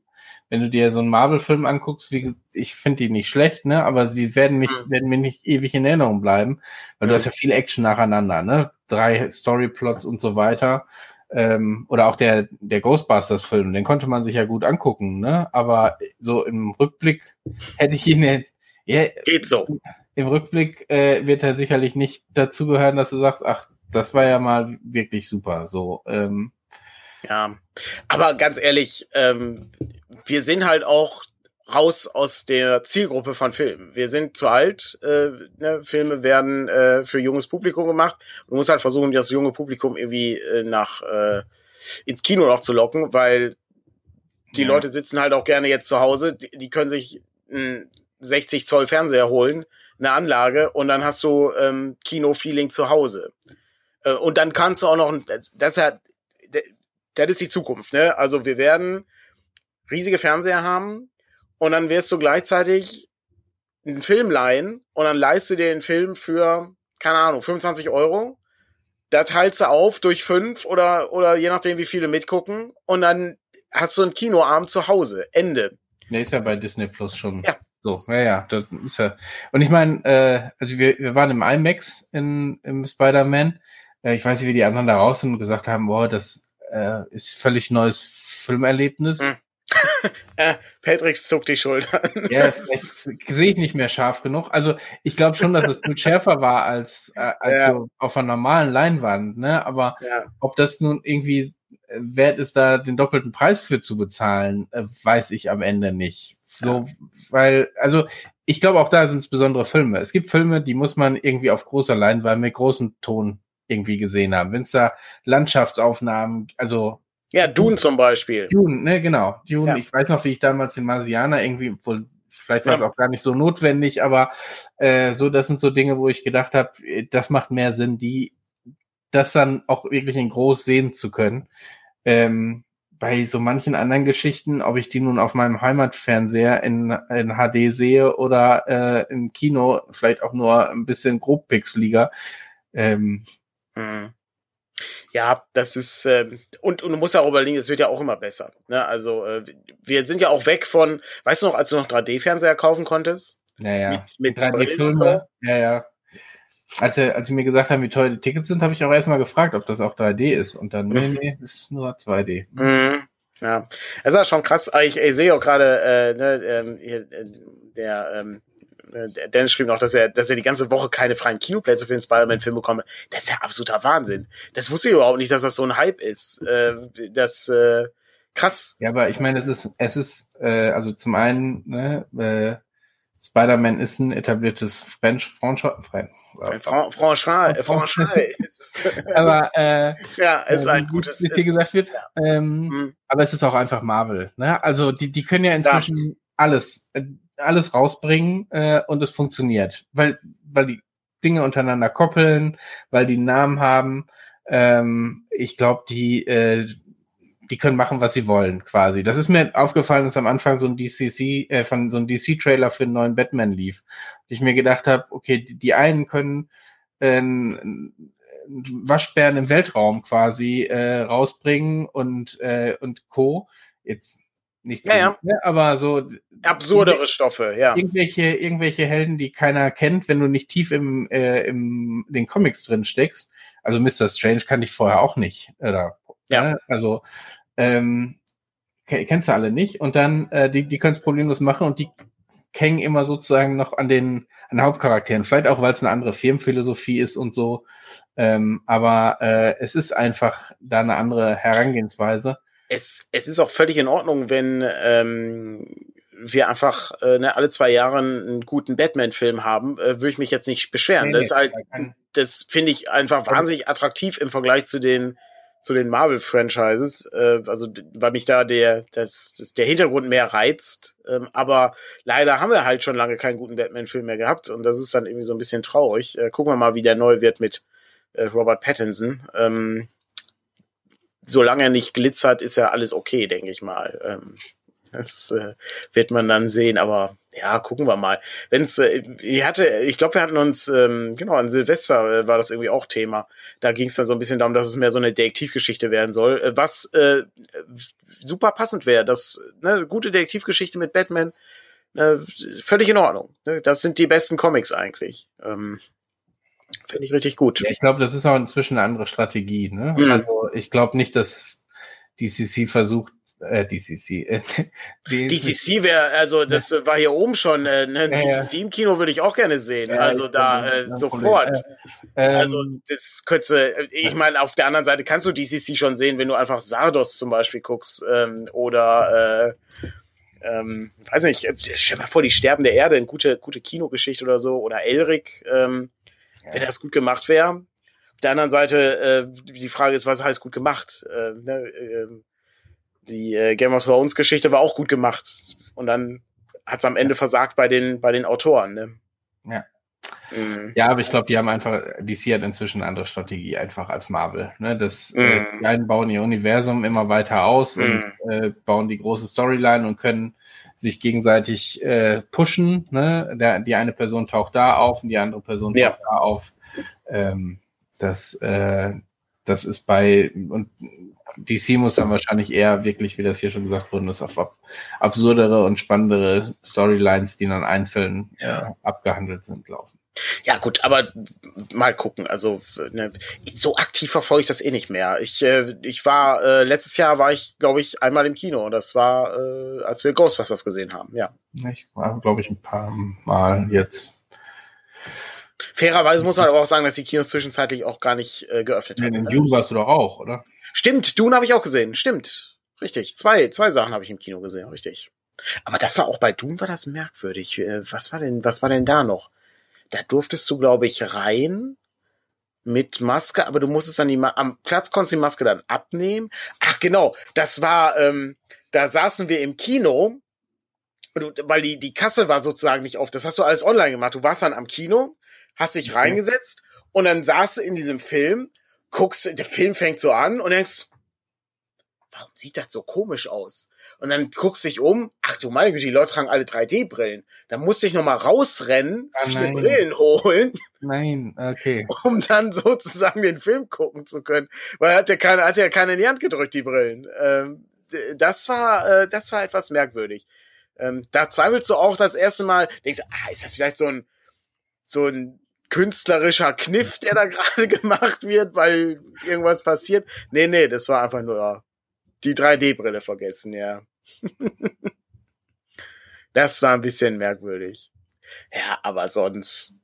Wenn du dir so einen Marvel-Film anguckst, wie ich finde die nicht schlecht, ne? Aber sie werden mich, mhm. werden mir nicht ewig in Erinnerung bleiben, weil du mhm. hast ja viel Action nacheinander, ne? Drei Storyplots und so weiter ähm, oder auch der, der Ghostbusters-Film, den konnte man sich ja gut angucken, ne? Aber so im Rückblick hätte ich ihn ja, geht so. Im Rückblick äh, wird er sicherlich nicht dazu gehören, dass du sagst, ach, das war ja mal wirklich super. So, ähm, ja, aber ganz ehrlich, ähm, wir sind halt auch raus aus der Zielgruppe von Filmen. Wir sind zu alt. Äh, ne? Filme werden äh, für junges Publikum gemacht. Man muss halt versuchen, das junge Publikum irgendwie äh, nach äh, ins Kino noch zu locken, weil die ja. Leute sitzen halt auch gerne jetzt zu Hause. Die, die können sich einen 60 Zoll Fernseher holen, eine Anlage und dann hast du ähm, Kino-Feeling zu Hause. Äh, und dann kannst du auch noch, das ist ja, das ist die Zukunft. Ne? Also wir werden riesige Fernseher haben, und dann wirst du gleichzeitig einen Film leihen und dann leihst du dir den Film für, keine Ahnung, 25 Euro. Da teilst du auf durch fünf oder, oder je nachdem, wie viele mitgucken. Und dann hast du einen Kinoabend zu Hause. Ende. Der ist ja bei Disney Plus schon. Ja. So, ja, ja, das ist ja. Und ich meine, äh, also wir, wir waren im IMAX in, im Spider-Man. Äh, ich weiß nicht, wie die anderen da raus sind und gesagt haben, boah, das äh, ist völlig neues Filmerlebnis. Hm. äh, Patrick zuckt die Schultern. Ja, das sehe ich nicht mehr scharf genug. Also ich glaube schon, dass es viel schärfer war als, äh, als ja. so auf einer normalen Leinwand, ne? Aber ja. ob das nun irgendwie äh, wert ist, da den doppelten Preis für zu bezahlen, äh, weiß ich am Ende nicht. So, ja. weil, also ich glaube auch da sind es besondere Filme. Es gibt Filme, die muss man irgendwie auf großer Leinwand mit großem Ton irgendwie gesehen haben. Wenn es da Landschaftsaufnahmen, also ja, Dune zum Beispiel. Dune, ne, genau. Dune, ja. ich weiß noch, wie ich damals den Marsianer irgendwie, wohl, vielleicht war es ja. auch gar nicht so notwendig, aber äh, so, das sind so Dinge, wo ich gedacht habe, das macht mehr Sinn, die das dann auch wirklich in groß sehen zu können. Ähm, bei so manchen anderen Geschichten, ob ich die nun auf meinem Heimatfernseher in, in HD sehe oder äh, im Kino, vielleicht auch nur ein bisschen grobpixeliger, ähm, mhm. Ja, das ist äh, und, und du musst ja auch überlegen, es wird ja auch immer besser. Ne? Also äh, wir sind ja auch weg von, weißt du noch, als du noch 3D-Fernseher kaufen konntest? Naja. Mit, mit 3D-Filme. So? Ja, ja. Als, er, als sie mir gesagt haben, wie teuer die Tickets sind, habe ich auch erstmal gefragt, ob das auch 3D ist. Und dann, nee, mhm. nee, ist nur 2D. Mhm. Ja, das ist schon krass. Ich, ich sehe auch gerade, äh, ne, ähm, hier, äh, der ähm, äh, Dennis schrieb noch, dass er, dass er die ganze Woche keine freien Kinoplätze für den Spider-Man-Film bekomme. Das ist ja absoluter Wahnsinn. Das wusste ich überhaupt nicht, dass das so ein Hype ist. Äh, das äh, krass. Ja, aber ich meine, es ist, es ist, äh, also zum einen, ne, äh, Spider-Man ist ein etabliertes French, Franchise. Franchise. Franchise. aber äh, ja, ist ein gutes. Wie hier gesagt wird. Ähm, mhm. Aber es ist auch einfach Marvel. Ne? Also die, die können ja inzwischen alles. Alles rausbringen äh, und es funktioniert, weil weil die Dinge untereinander koppeln, weil die Namen haben. Ähm, ich glaube, die äh, die können machen, was sie wollen, quasi. Das ist mir aufgefallen, dass am Anfang so ein DCC, äh, von so ein DC-Trailer für einen neuen Batman lief. Und ich mir gedacht habe, okay, die, die einen können äh, Waschbären im Weltraum quasi äh, rausbringen und äh, und Co jetzt nichts, ja, ja. Ne? aber so absurdere Stoffe, ja. Irgendwelche, irgendwelche Helden, die keiner kennt, wenn du nicht tief im, äh, im den Comics drin steckst. Also Mr. Strange kann ich vorher auch nicht. Oder, ja. Ne? Also ähm, kennst du alle nicht. Und dann, äh, die, die können es problemlos machen und die hängen immer sozusagen noch an den, an den Hauptcharakteren. Vielleicht auch, weil es eine andere Firmenphilosophie ist und so. Ähm, aber äh, es ist einfach da eine andere Herangehensweise. Es, es ist auch völlig in Ordnung, wenn ähm, wir einfach äh, ne, alle zwei Jahre einen guten Batman-Film haben, äh, würde ich mich jetzt nicht beschweren. Nee, das ist halt, das finde ich einfach wahnsinnig attraktiv im Vergleich zu den zu den Marvel-Franchises, äh, also weil mich da der, das, das, der Hintergrund mehr reizt. Ähm, aber leider haben wir halt schon lange keinen guten Batman-Film mehr gehabt und das ist dann irgendwie so ein bisschen traurig. Äh, gucken wir mal, wie der neu wird mit äh, Robert Pattinson. Ähm, solange er nicht glitzert, ist ja alles okay, denke ich mal. Ähm, das äh, wird man dann sehen, aber ja, gucken wir mal. Wenn's, äh, ich hatte, ich glaube, wir hatten uns, ähm, genau, an Silvester äh, war das irgendwie auch Thema. Da ging es dann so ein bisschen darum, dass es mehr so eine Detektivgeschichte werden soll, äh, was äh, super passend wäre. Das ne, gute Detektivgeschichte mit Batman, äh, völlig in Ordnung. Ne? Das sind die besten Comics eigentlich. Ähm, Finde ich richtig gut. Ja, ich glaube, das ist auch inzwischen eine andere Strategie. Ne? Mhm. Also ich glaube nicht, dass DCC versucht, äh, DCC. Äh, DCC wäre, also das ja. war hier oben schon, äh, ne? Ja, DCC ja. im Kino würde ich auch gerne sehen. also da äh, sofort. Ähm, also das könnte, ich meine, auf der anderen Seite kannst du DCC schon sehen, wenn du einfach Sardos zum Beispiel guckst ähm, oder äh, ähm, weiß nicht, äh, stell mal vor, die Sterben der Erde, eine gute, gute Kinogeschichte oder so, oder Elric, ähm, wenn das gut gemacht wäre. Auf der anderen Seite, äh, die Frage ist, was heißt gut gemacht? Äh, ne, äh, die äh, Game of Thrones Geschichte war auch gut gemacht. Und dann hat es am Ende versagt bei den, bei den Autoren. Ne? Ja. Mhm. Ja, aber ich glaube, die haben einfach, DC hat inzwischen eine andere Strategie einfach als Marvel. Ne? Das, äh, mhm. äh, die einen bauen ihr Universum immer weiter aus mhm. und äh, bauen die große Storyline und können sich gegenseitig äh, pushen. Ne? Der, die eine Person taucht da auf und die andere Person taucht ja. da auf. Ähm, das, äh, das ist bei und DC muss dann wahrscheinlich eher wirklich, wie das hier schon gesagt wurde, das auf absurdere und spannendere Storylines, die dann einzeln ja. äh, abgehandelt sind, laufen. Ja, gut, aber mal gucken. Also ne, so aktiv verfolge ich das eh nicht mehr. Ich, äh, ich war äh, letztes Jahr war ich, glaube ich, einmal im Kino. Das war, äh, als wir Ghostbusters gesehen haben. Ja. Ich war, glaube ich, ein paar Mal jetzt. Fairerweise muss man aber auch sagen, dass die Kinos zwischenzeitlich auch gar nicht äh, geöffnet haben. In ne? June warst du doch auch, oder? Stimmt, Dune habe ich auch gesehen. Stimmt. Richtig. Zwei, zwei Sachen habe ich im Kino gesehen, richtig. Aber das war auch bei Dune war das merkwürdig. Äh, was war denn, was war denn da noch? Da durftest du, glaube ich, rein mit Maske, aber du musstest dann die Ma am Platz konntest die Maske dann abnehmen. Ach genau, das war, ähm, da saßen wir im Kino, weil die die Kasse war sozusagen nicht auf. Das hast du alles online gemacht. Du warst dann am Kino, hast dich reingesetzt und dann saß du in diesem Film guckst, der Film fängt so an und denkst, warum sieht das so komisch aus? Und dann guckst dich um, ach du meine Güte, die Leute tragen alle 3D-Brillen. Dann musste ich nochmal rausrennen, ah, vier Brillen holen. Nein, okay. Um dann sozusagen den Film gucken zu können. Weil er hat ja keine, hat ja keine in die Hand gedrückt, die Brillen. Ähm, das war, äh, das war etwas merkwürdig. Ähm, da zweifelst du auch das erste Mal, denkst, ah, ist das vielleicht so ein, so ein künstlerischer Kniff, der da gerade gemacht wird, weil irgendwas passiert. Nee, nee, das war einfach nur die 3D-Brille vergessen, ja. das war ein bisschen merkwürdig. Ja, aber sonst,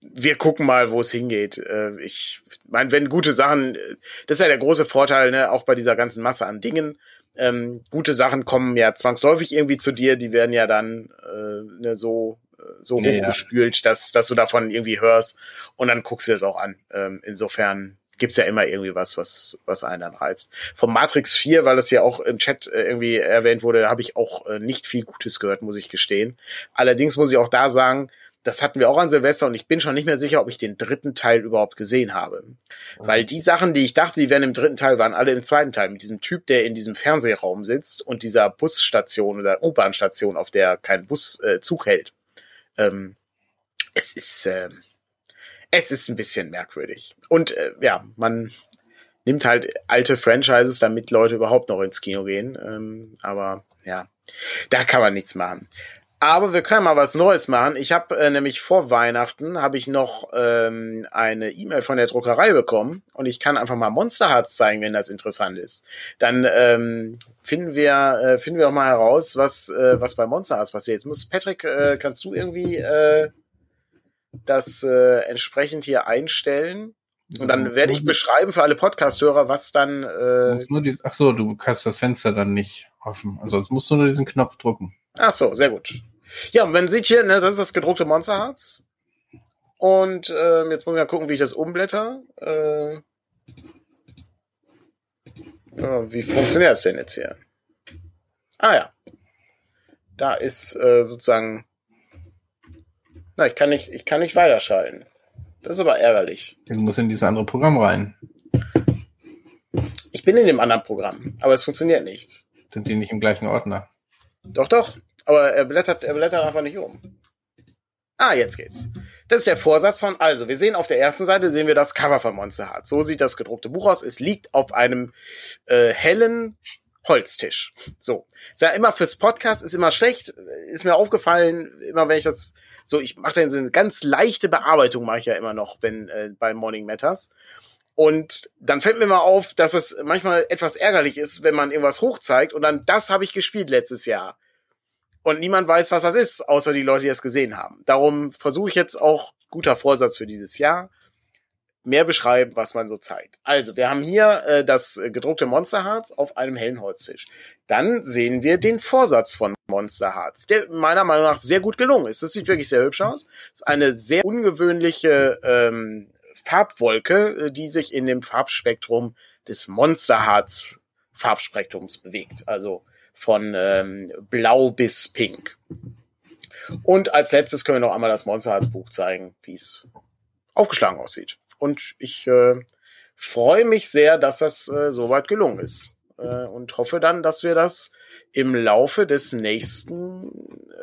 wir gucken mal, wo es hingeht. Äh, ich meine, wenn gute Sachen, das ist ja der große Vorteil, ne, auch bei dieser ganzen Masse an Dingen. Ähm, gute Sachen kommen ja zwangsläufig irgendwie zu dir, die werden ja dann äh, ne, so so ja, hochgespült, ja. dass, dass du davon irgendwie hörst und dann guckst du es auch an. Ähm, insofern gibt's ja immer irgendwie was, was, was einen dann reizt. Vom Matrix 4, weil das ja auch im Chat äh, irgendwie erwähnt wurde, habe ich auch äh, nicht viel Gutes gehört, muss ich gestehen. Allerdings muss ich auch da sagen, das hatten wir auch an Silvester und ich bin schon nicht mehr sicher, ob ich den dritten Teil überhaupt gesehen habe. Mhm. Weil die Sachen, die ich dachte, die wären im dritten Teil, waren alle im zweiten Teil. Mit diesem Typ, der in diesem Fernsehraum sitzt und dieser Busstation oder U-Bahn-Station, auf der kein Bus äh, Zug hält ähm, es ist, äh, es ist ein bisschen merkwürdig. Und äh, ja, man, nimmt halt alte Franchises, damit Leute überhaupt noch ins Kino gehen. Ähm, aber ja, da kann man nichts machen. Aber wir können mal was Neues machen. Ich habe äh, nämlich vor Weihnachten habe ich noch ähm, eine E-Mail von der Druckerei bekommen und ich kann einfach mal Monster Hearts zeigen, wenn das interessant ist. Dann ähm, finden wir äh, finden wir auch mal heraus, was äh, was bei Monster Hearts passiert. Jetzt muss Patrick, äh, kannst du irgendwie äh, das äh, entsprechend hier einstellen? Und dann werde ich beschreiben für alle Podcast-Hörer, was dann. Äh, die, ach so, du kannst das Fenster dann nicht offen. Ansonsten musst du nur diesen Knopf drücken. Ach so, sehr gut. Ja, man sieht hier, ne, das ist das gedruckte Monsterharz. Und ähm, jetzt muss ich mal gucken, wie ich das umblätter. Äh, ja, wie funktioniert das denn jetzt hier? Ah ja. Da ist äh, sozusagen. Na, ich kann nicht, ich kann nicht weiterschalten. Das ist aber ärgerlich. Du musst in dieses andere Programm rein. Ich bin in dem anderen Programm, aber es funktioniert nicht. Sind die nicht im gleichen Ordner? Doch, doch. Aber er blättert, er blättert einfach nicht um. Ah, jetzt geht's. Das ist der Vorsatz von, also, wir sehen auf der ersten Seite, sehen wir das Cover von Monster Heart. So sieht das gedruckte Buch aus. Es liegt auf einem äh, hellen Holztisch. So. Ist ja immer fürs Podcast ist immer schlecht. Ist mir aufgefallen, immer wenn ich das so, ich mache dann so eine ganz leichte Bearbeitung, mache ich ja immer noch, wenn äh, bei Morning Matters. Und dann fällt mir mal auf, dass es manchmal etwas ärgerlich ist, wenn man irgendwas hochzeigt und dann, das habe ich gespielt letztes Jahr. Und niemand weiß, was das ist, außer die Leute, die es gesehen haben. Darum versuche ich jetzt auch, guter Vorsatz für dieses Jahr, mehr beschreiben, was man so zeigt. Also, wir haben hier äh, das gedruckte Monsterharz auf einem hellen Holztisch. Dann sehen wir den Vorsatz von Monsterharz, der meiner Meinung nach sehr gut gelungen ist. Das sieht wirklich sehr hübsch aus. Das ist eine sehr ungewöhnliche ähm, Farbwolke, äh, die sich in dem Farbspektrum des Monsterharz Farbspektrums bewegt. Also von ähm, blau bis pink. Und als letztes können wir noch einmal das Monsterharz Buch zeigen, wie es aufgeschlagen aussieht. Und ich äh, freue mich sehr, dass das äh, soweit gelungen ist. Äh, und hoffe dann, dass wir das im Laufe des nächsten,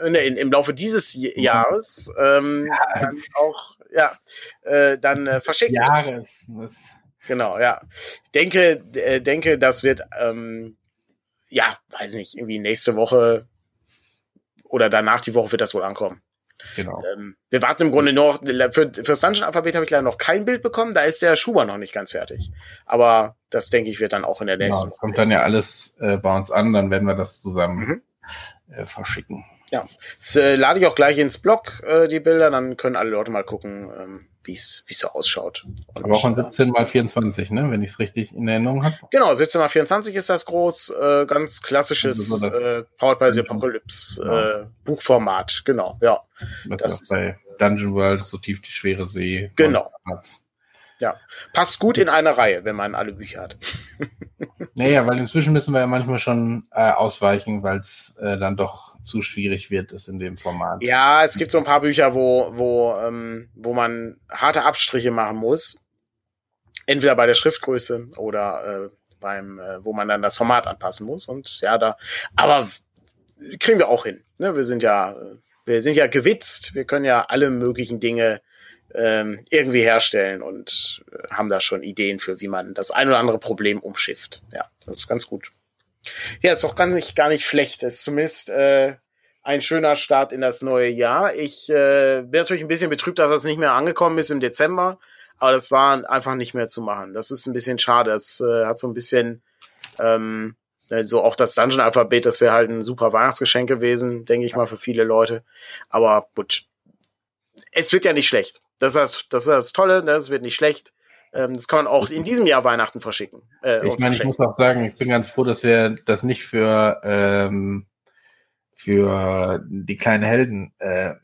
äh, ne, im Laufe dieses Jahres ähm, ja. dann auch, ja, äh, dann äh, verschicken. Jahres. Genau, ja. Ich denke, äh, denke, das wird, ähm, ja, weiß nicht, irgendwie nächste Woche oder danach die Woche wird das wohl ankommen. Genau. Ähm, wir warten im Grunde noch, für, fürs Dungeon-Alphabet habe ich leider noch kein Bild bekommen, da ist der Schuber noch nicht ganz fertig. Aber das, denke ich, wird dann auch in der nächsten genau, Kommt dann ja alles äh, bei uns an, dann werden wir das zusammen mhm. äh, verschicken. Ja, das äh, lade ich auch gleich ins Blog, äh, die Bilder, dann können alle Leute mal gucken, ähm, wie es so ausschaut. Und, Aber auch in 17 mal 24, ne? wenn ich es richtig in Erinnerung habe. Genau, 17 mal 24 ist das groß, äh, ganz klassisches also so äh, Powered by the Apocalypse ja. äh, Buchformat, genau, ja. Das, das ist bei Dungeon World so tief die schwere See. Genau. Ja, passt gut in eine Reihe, wenn man alle Bücher hat. naja, weil inzwischen müssen wir ja manchmal schon äh, ausweichen, weil es äh, dann doch zu schwierig wird, ist in dem Format. Ja, es gibt so ein paar Bücher, wo, wo, ähm, wo man harte Abstriche machen muss. Entweder bei der Schriftgröße oder äh, beim, äh, wo man dann das Format anpassen muss. Und ja, da, aber kriegen wir auch hin. Ne? Wir sind ja, wir sind ja gewitzt, wir können ja alle möglichen Dinge ähm, irgendwie herstellen und äh, haben da schon Ideen für, wie man das ein oder andere Problem umschifft. Ja, das ist ganz gut. Ja, ist doch gar nicht, gar nicht schlecht. Ist zumindest äh, ein schöner Start in das neue Jahr. Ich äh, bin natürlich ein bisschen betrübt, dass das nicht mehr angekommen ist im Dezember, aber das war einfach nicht mehr zu machen. Das ist ein bisschen schade. Das äh, hat so ein bisschen ähm, so auch das Dungeon-Alphabet, das wäre halt ein super Weihnachtsgeschenk gewesen, denke ich mal, für viele Leute. Aber gut, es wird ja nicht schlecht. Das ist das, das, ist das Tolle, das ne? wird nicht schlecht. Ähm, das kann man auch in diesem Jahr Weihnachten verschicken. Äh, ich meine, ich muss auch sagen, ich bin ganz froh, dass wir das nicht für, ähm, für die kleinen Helden äh,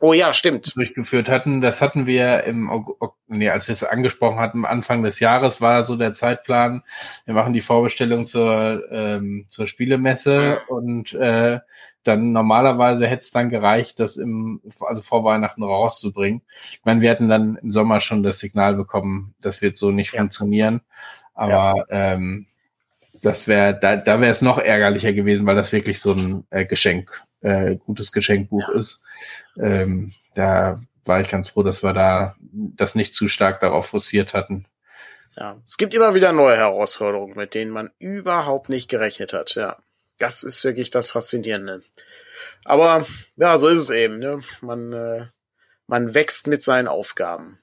Oh ja, stimmt. Durchgeführt hatten. Das hatten wir im, nee, als wir es angesprochen hatten, Anfang des Jahres war so der Zeitplan. Wir machen die Vorbestellung zur, ähm, zur Spielemesse und äh, dann normalerweise hätte es dann gereicht, das im, also vor Weihnachten rauszubringen. Ich meine, wir hätten dann im Sommer schon das Signal bekommen, das wird so nicht ja. funktionieren. Aber ja. ähm, das wäre, da, da wäre es noch ärgerlicher gewesen, weil das wirklich so ein äh, Geschenk, äh, gutes Geschenkbuch ja. ist. Ähm, da war ich ganz froh, dass wir da das nicht zu stark darauf forciert hatten. Ja, es gibt immer wieder neue Herausforderungen, mit denen man überhaupt nicht gerechnet hat. Ja, das ist wirklich das Faszinierende. Aber ja, so ist es eben. Ne? Man, äh, man wächst mit seinen Aufgaben.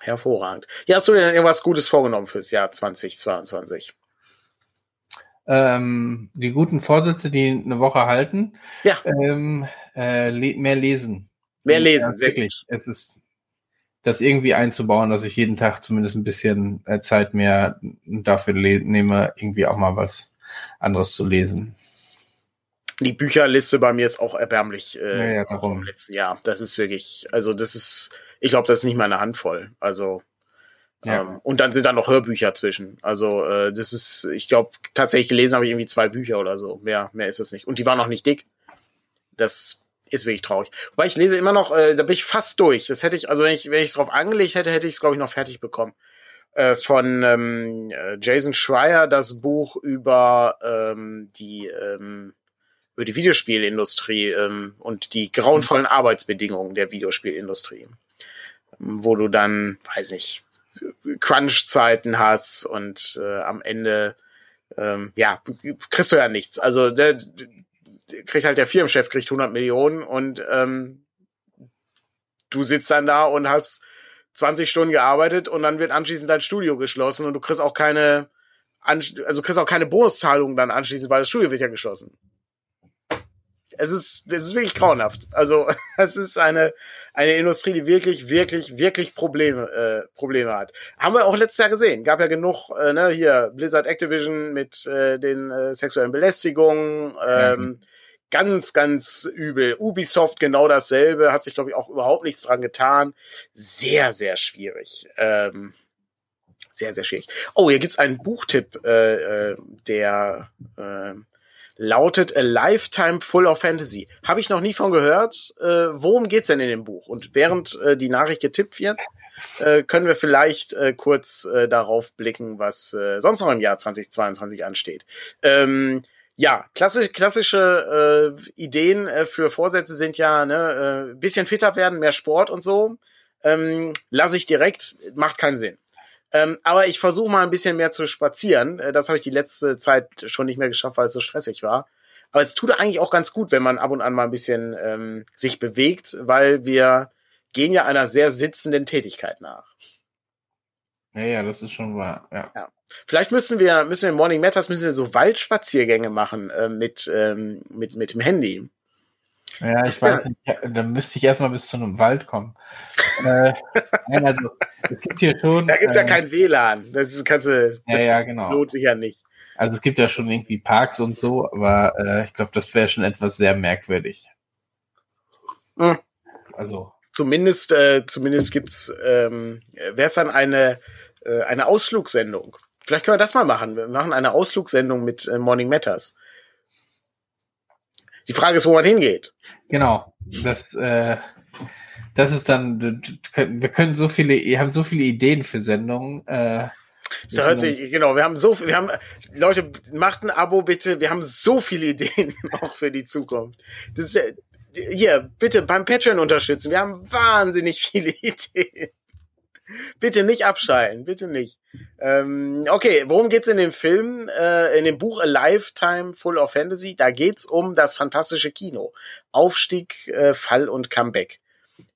Hervorragend. Ja, hast du denn irgendwas Gutes vorgenommen fürs Jahr 2022? Ähm, die guten Vorsätze, die eine Woche halten. Ja. Ähm, äh, le mehr lesen. Mehr lesen, ja, wirklich. Es ist das irgendwie einzubauen, dass ich jeden Tag zumindest ein bisschen äh, Zeit mehr dafür nehme, irgendwie auch mal was anderes zu lesen. Die Bücherliste bei mir ist auch erbärmlich äh, ja, ja, vom letzten Jahr. Das ist wirklich, also das ist, ich glaube, das ist nicht mal eine Handvoll. Also ja. ähm, und dann sind da noch Hörbücher zwischen. Also äh, das ist, ich glaube, tatsächlich gelesen habe ich irgendwie zwei Bücher oder so. Mehr, mehr ist es nicht. Und die waren noch nicht dick. Das ist wirklich traurig. Wobei ich lese immer noch, äh, da bin ich fast durch. Das hätte ich, also wenn ich, wenn ich es drauf angelegt hätte, hätte ich es, glaube ich, noch fertig bekommen. Äh, von ähm, äh, Jason Schreier das Buch über ähm, die ähm, über die Videospielindustrie ähm, und die grauenvollen Arbeitsbedingungen der Videospielindustrie, wo du dann, weiß ich, Crunch-Zeiten hast und äh, am Ende ähm, ja kriegst du ja nichts. Also der, kriegt halt der Firmenchef kriegt 100 Millionen und ähm, du sitzt dann da und hast 20 Stunden gearbeitet und dann wird anschließend dein Studio geschlossen und du kriegst auch keine, also kriegst auch keine Bonuszahlungen dann anschließend, weil das Studio wird ja geschlossen. Es ist, es ist wirklich grauenhaft. Also es ist eine, eine Industrie, die wirklich, wirklich, wirklich Probleme, äh, Probleme hat. Haben wir auch letztes Jahr gesehen. Gab ja genug, äh, ne, hier Blizzard Activision mit äh, den äh, sexuellen Belästigungen. Ähm, mhm ganz, ganz übel. Ubisoft genau dasselbe, hat sich, glaube ich, auch überhaupt nichts dran getan. Sehr, sehr schwierig. Ähm, sehr, sehr schwierig. Oh, hier gibt's einen Buchtipp, äh, äh, der äh, lautet A Lifetime Full of Fantasy. Habe ich noch nie von gehört. Äh, worum geht's denn in dem Buch? Und während äh, die Nachricht getippt wird, äh, können wir vielleicht äh, kurz äh, darauf blicken, was äh, sonst noch im Jahr 2022 ansteht. Ähm, ja, klassisch, klassische äh, Ideen äh, für Vorsätze sind ja ne, äh, bisschen fitter werden, mehr Sport und so. Ähm, lasse ich direkt, macht keinen Sinn. Ähm, aber ich versuche mal ein bisschen mehr zu spazieren. Äh, das habe ich die letzte Zeit schon nicht mehr geschafft, weil es so stressig war. Aber es tut eigentlich auch ganz gut, wenn man ab und an mal ein bisschen ähm, sich bewegt, weil wir gehen ja einer sehr sitzenden Tätigkeit nach. Ja, ja, das ist schon wahr. Ja. ja. Vielleicht müssen wir, müssen wir in Morning Matters müssen wir so Waldspaziergänge machen äh, mit, ähm, mit, mit dem Handy. Ja, ich weiß nicht, dann müsste ich erstmal bis zu einem Wald kommen. äh, nein, also, es gibt hier schon. Da gibt's ja äh, kein WLAN. Das ist, kannst du, das ja, ja, genau. lohnt sich ja nicht. Also es gibt ja schon irgendwie Parks und so, aber äh, ich glaube, das wäre schon etwas sehr merkwürdig. Hm. Also. Zumindest, äh, zumindest gibt's, ähm, wäre es dann eine, äh, eine Ausflugssendung. Vielleicht können wir das mal machen. Wir machen eine Ausflugssendung mit äh, Morning Matters. Die Frage ist, wo man hingeht. Genau. Das, äh, das ist dann, wir können so viele, ihr habt so viele Ideen für Sendungen. Äh, so hört sich, genau, wir haben so wir haben, Leute, macht ein Abo bitte, wir haben so viele Ideen auch für die Zukunft. Das ist, hier, bitte beim Patreon unterstützen, wir haben wahnsinnig viele Ideen. bitte nicht abschalten, bitte nicht. Ähm, okay, worum geht's in dem Film? Äh, in dem Buch A Lifetime Full of Fantasy, da geht's um das fantastische Kino. Aufstieg, äh, Fall und Comeback.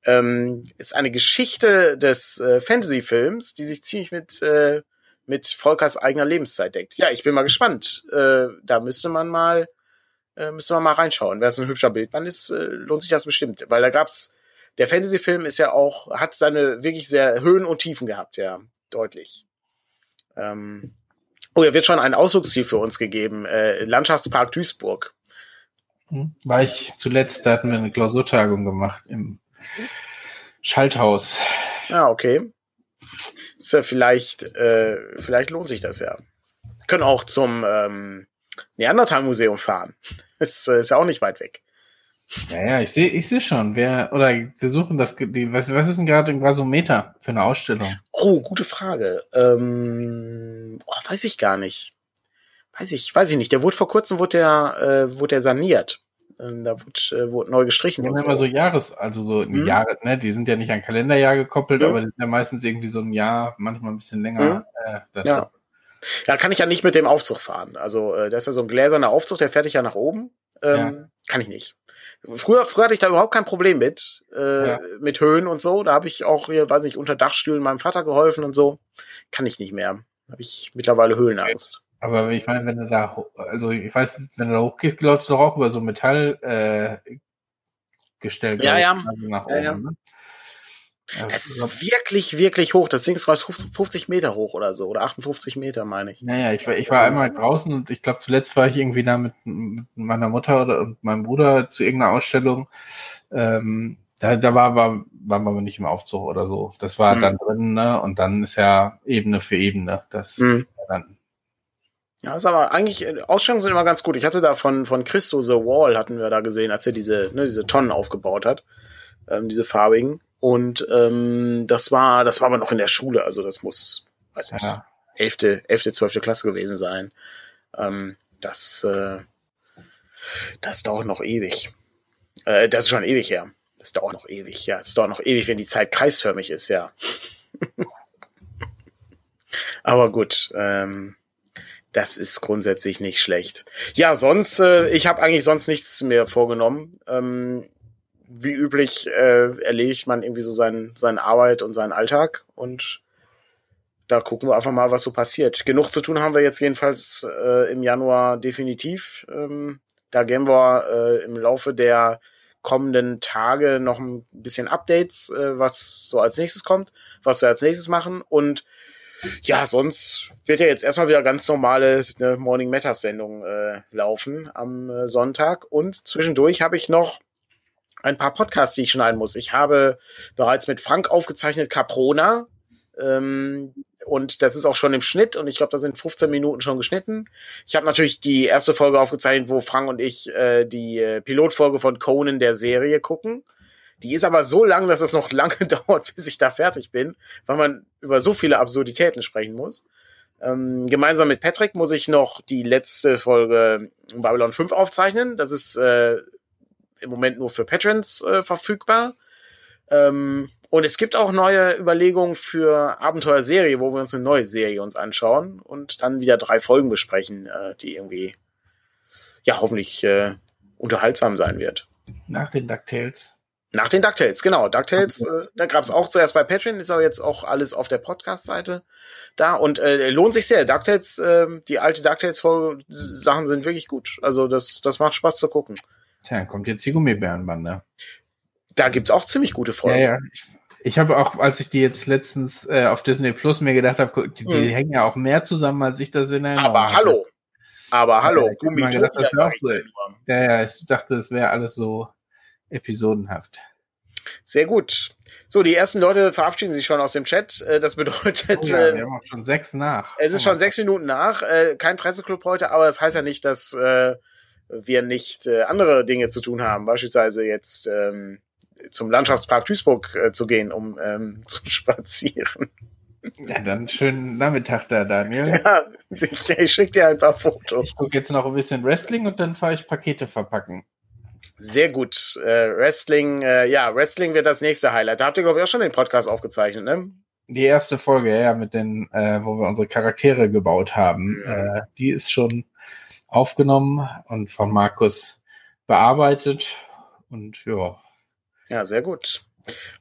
Ähm, ist eine Geschichte des äh, Fantasy-Films, die sich ziemlich mit, äh, mit Volkers eigener Lebenszeit deckt. Ja, ich bin mal gespannt. Äh, da müsste man mal, äh, müsste man mal reinschauen. Wäre es ein hübscher Bildmann ist, äh, lohnt sich das bestimmt. Weil da gab's der Fantasy-Film ist ja auch, hat seine wirklich sehr Höhen und Tiefen gehabt, ja, deutlich. Ähm, oh, er wird schon ein Ausflugsziel für uns gegeben, äh, Landschaftspark Duisburg. Hm, war ich zuletzt, da hatten wir eine Klausurtagung gemacht im Schalthaus. Ah, okay. Ist ja vielleicht, äh, vielleicht lohnt sich das ja. Können auch zum ähm, Neandertal-Museum fahren. ist, ist ja auch nicht weit weg. Ja, ja, ich sehe ich seh schon. Wer, oder wir suchen das, die, was, was ist denn gerade ein Gasometer für eine Ausstellung? Oh, gute Frage. Ähm, oh, weiß ich gar nicht. Weiß ich, weiß ich nicht. Der wurde vor kurzem wurde der, äh, wurde der saniert. Ähm, da wurde, äh, wurde neu gestrichen. Die haben immer so Jahres, also so mhm. Jahre, ne, die sind ja nicht an Kalenderjahr gekoppelt, mhm. aber die sind ja meistens irgendwie so ein Jahr, manchmal ein bisschen länger. Mhm. Äh, ja. Ja, kann ich ja nicht mit dem Aufzug fahren. Also äh, das ist ja so ein gläserner Aufzug, der fährt dich ja nach oben. Ähm, ja. Kann ich nicht. Früher, früher hatte ich da überhaupt kein Problem mit, äh, ja. mit Höhen und so. Da habe ich auch hier, weiß ich, unter Dachstühlen meinem Vater geholfen und so. Kann ich nicht mehr. Habe ich mittlerweile Höhenangst. Aber ich meine, wenn du da, also ich weiß, wenn du da hochgehst, läufst du doch auch über so Metall äh, gestellt. Ja, ja. Nach oben, ja, ja. Ne? Das ist wirklich, wirklich hoch. Das Ding ist 50 Meter hoch oder so. Oder 58 Meter, meine ich. Naja, ich war, ich war einmal draußen und ich glaube, zuletzt war ich irgendwie da mit, mit meiner Mutter oder, und meinem Bruder zu irgendeiner Ausstellung. Ähm, da, da war, war, waren wir aber nicht im Aufzug oder so. Das war mhm. dann drin, ne? Und dann ist ja Ebene für Ebene. Das mhm. dann. Ja, ist aber eigentlich, äh, Ausstellungen sind immer ganz gut. Ich hatte da von, von Christo The Wall hatten wir da gesehen, als er diese, ne, diese Tonnen aufgebaut hat. Ähm, diese farbigen. Und ähm, das war, das war aber noch in der Schule, also das muss, weiß nicht, ja. elfte, elfte, zwölfte Klasse gewesen sein. Ähm, das, äh, das dauert noch ewig. Äh, das ist schon ewig her. Das dauert noch ewig, ja. Das dauert noch ewig, wenn die Zeit kreisförmig ist, ja. aber gut, ähm, das ist grundsätzlich nicht schlecht. Ja, sonst, äh, ich habe eigentlich sonst nichts mehr vorgenommen. Ähm, wie üblich äh, erledigt man irgendwie so sein, seine Arbeit und seinen Alltag und da gucken wir einfach mal, was so passiert. Genug zu tun haben wir jetzt jedenfalls äh, im Januar definitiv. Ähm, da gehen wir äh, im Laufe der kommenden Tage noch ein bisschen Updates, äh, was so als nächstes kommt, was wir als nächstes machen. Und ja, sonst wird ja jetzt erstmal wieder ganz normale ne, Morning Matters Sendung äh, laufen am äh, Sonntag. Und zwischendurch habe ich noch ein paar Podcasts, die ich schneiden muss. Ich habe bereits mit Frank aufgezeichnet Caprona. Ähm, und das ist auch schon im Schnitt und ich glaube, da sind 15 Minuten schon geschnitten. Ich habe natürlich die erste Folge aufgezeichnet, wo Frank und ich äh, die äh, Pilotfolge von Conan der Serie gucken. Die ist aber so lang, dass es noch lange dauert, bis ich da fertig bin, weil man über so viele Absurditäten sprechen muss. Ähm, gemeinsam mit Patrick muss ich noch die letzte Folge Babylon 5 aufzeichnen. Das ist äh, im Moment nur für Patrons äh, verfügbar. Ähm, und es gibt auch neue Überlegungen für Abenteuerserie, wo wir uns eine neue Serie uns anschauen und dann wieder drei Folgen besprechen, äh, die irgendwie ja hoffentlich äh, unterhaltsam sein wird. Nach den DuckTales. Nach den DuckTales, genau. DuckTales, äh, da gab es auch zuerst bei Patreon, ist aber jetzt auch alles auf der Podcast-Seite da und äh, lohnt sich sehr. DuckTales, äh, die alte DuckTales-Sachen sind wirklich gut. Also das, das macht Spaß zu gucken. Tja, kommt jetzt die Gummibärenbande. Da gibt's auch ziemlich gute Folgen. Ja, ja. Ich, ich habe auch, als ich die jetzt letztens äh, auf Disney Plus mir gedacht habe, die, die hm. hängen ja auch mehr zusammen, als ich das in Erinnerung Aber hallo. Aber hallo, ja, Gummitopia. So. Ja, ja, ich dachte, es wäre alles so episodenhaft. Sehr gut. So, die ersten Leute verabschieden sich schon aus dem Chat. Äh, das bedeutet. Oh ja, wir haben auch schon sechs nach. Es ist schon sechs Minuten nach. Äh, kein Presseclub heute, aber das heißt ja nicht, dass äh, wir nicht äh, andere Dinge zu tun haben, beispielsweise jetzt ähm, zum Landschaftspark Duisburg äh, zu gehen, um ähm, zu spazieren. Ja, dann schönen Nachmittag da, Daniel. Ja, ich, ich schicke dir ein paar Fotos. Ich gucke jetzt noch ein bisschen Wrestling und dann fahre ich Pakete verpacken. Sehr gut. Äh, Wrestling, äh, ja, Wrestling wird das nächste Highlight. Da habt ihr, glaube ich, auch schon den Podcast aufgezeichnet, ne? Die erste Folge, ja, mit den, äh, wo wir unsere Charaktere gebaut haben. Äh, die ist schon aufgenommen und von Markus bearbeitet. Und ja. Ja, sehr gut.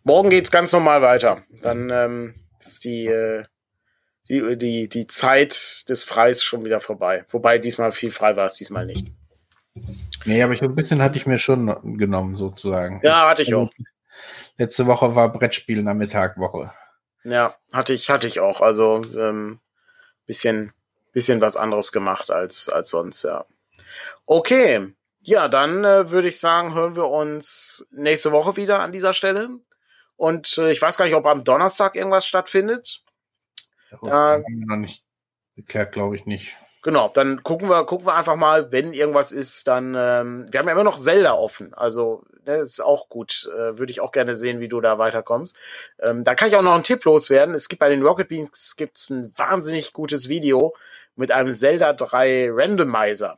Morgen geht's ganz normal weiter. Dann ähm, ist die, äh, die, die, die Zeit des Freis schon wieder vorbei. Wobei diesmal viel frei war es diesmal nicht. Nee, aber ich, ein bisschen hatte ich mir schon genommen, sozusagen. Ja, hatte ich auch. Letzte Woche war Brettspielen am Mittagwoche. Ja, hatte ich, hatte ich auch. Also ähm, bisschen bisschen was anderes gemacht als, als sonst, ja. Okay. Ja, dann äh, würde ich sagen, hören wir uns nächste Woche wieder an dieser Stelle. Und äh, ich weiß gar nicht, ob am Donnerstag irgendwas stattfindet. Ja, äh, noch nicht geklärt, glaube ich nicht. Genau, dann gucken wir, gucken wir einfach mal, wenn irgendwas ist, dann, ähm, wir haben ja immer noch Zelda offen, also das ne, ist auch gut, äh, würde ich auch gerne sehen, wie du da weiterkommst. Ähm, da kann ich auch noch einen Tipp loswerden, es gibt bei den Rocket Beans gibt's ein wahnsinnig gutes Video mit einem Zelda 3 Randomizer.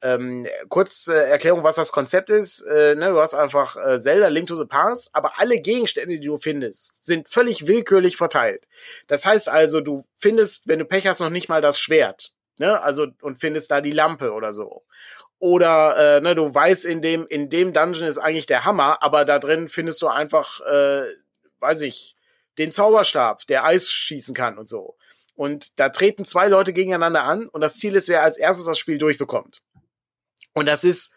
Ähm, kurz äh, Erklärung, was das Konzept ist. Äh, ne, du hast einfach äh, Zelda Link to the Past, aber alle Gegenstände, die du findest, sind völlig willkürlich verteilt. Das heißt also, du findest, wenn du Pech hast, noch nicht mal das Schwert. Ne? Also, und findest da die Lampe oder so. Oder äh, ne, du weißt, in dem, in dem Dungeon ist eigentlich der Hammer, aber da drin findest du einfach, äh, weiß ich, den Zauberstab, der Eis schießen kann und so. Und da treten zwei Leute gegeneinander an und das Ziel ist, wer als erstes das Spiel durchbekommt. Und das ist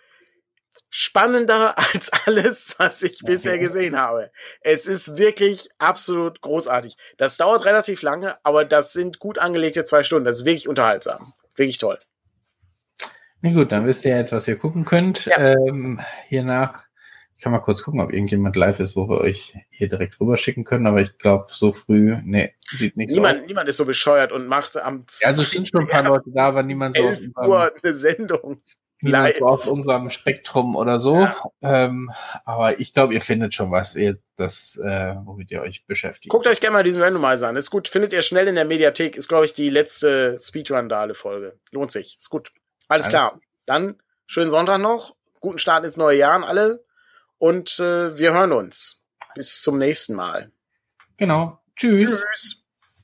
spannender als alles, was ich bisher gesehen habe. Es ist wirklich absolut großartig. Das dauert relativ lange, aber das sind gut angelegte zwei Stunden. Das ist wirklich unterhaltsam. Wirklich toll. Na gut, dann wisst ihr jetzt, was ihr gucken könnt. Ja. Ähm, hiernach, ich kann mal kurz gucken, ob irgendjemand live ist, wo wir euch hier direkt rüber schicken können, aber ich glaube, so früh, nee, sieht nicht niemand, so aus. Niemand ist so bescheuert und macht am Ja, also sind schon ein paar Leute da, aber niemand so auf Uhr eine Sendung niemand so auf unserem Spektrum oder so. Ja. Ähm, aber ich glaube, ihr findet schon was, ihr, das, äh, womit ihr euch beschäftigt. Guckt euch gerne mal diesen Randomizer an. Ist gut. Findet ihr schnell in der Mediathek. Ist, glaube ich, die letzte Speedrun-Dale-Folge. Lohnt sich. Ist gut. Alles, Alles klar. Dann schönen Sonntag noch. Guten Start ins neue Jahr an alle. Und äh, wir hören uns. Bis zum nächsten Mal. Genau. Tschüss. Tschüss.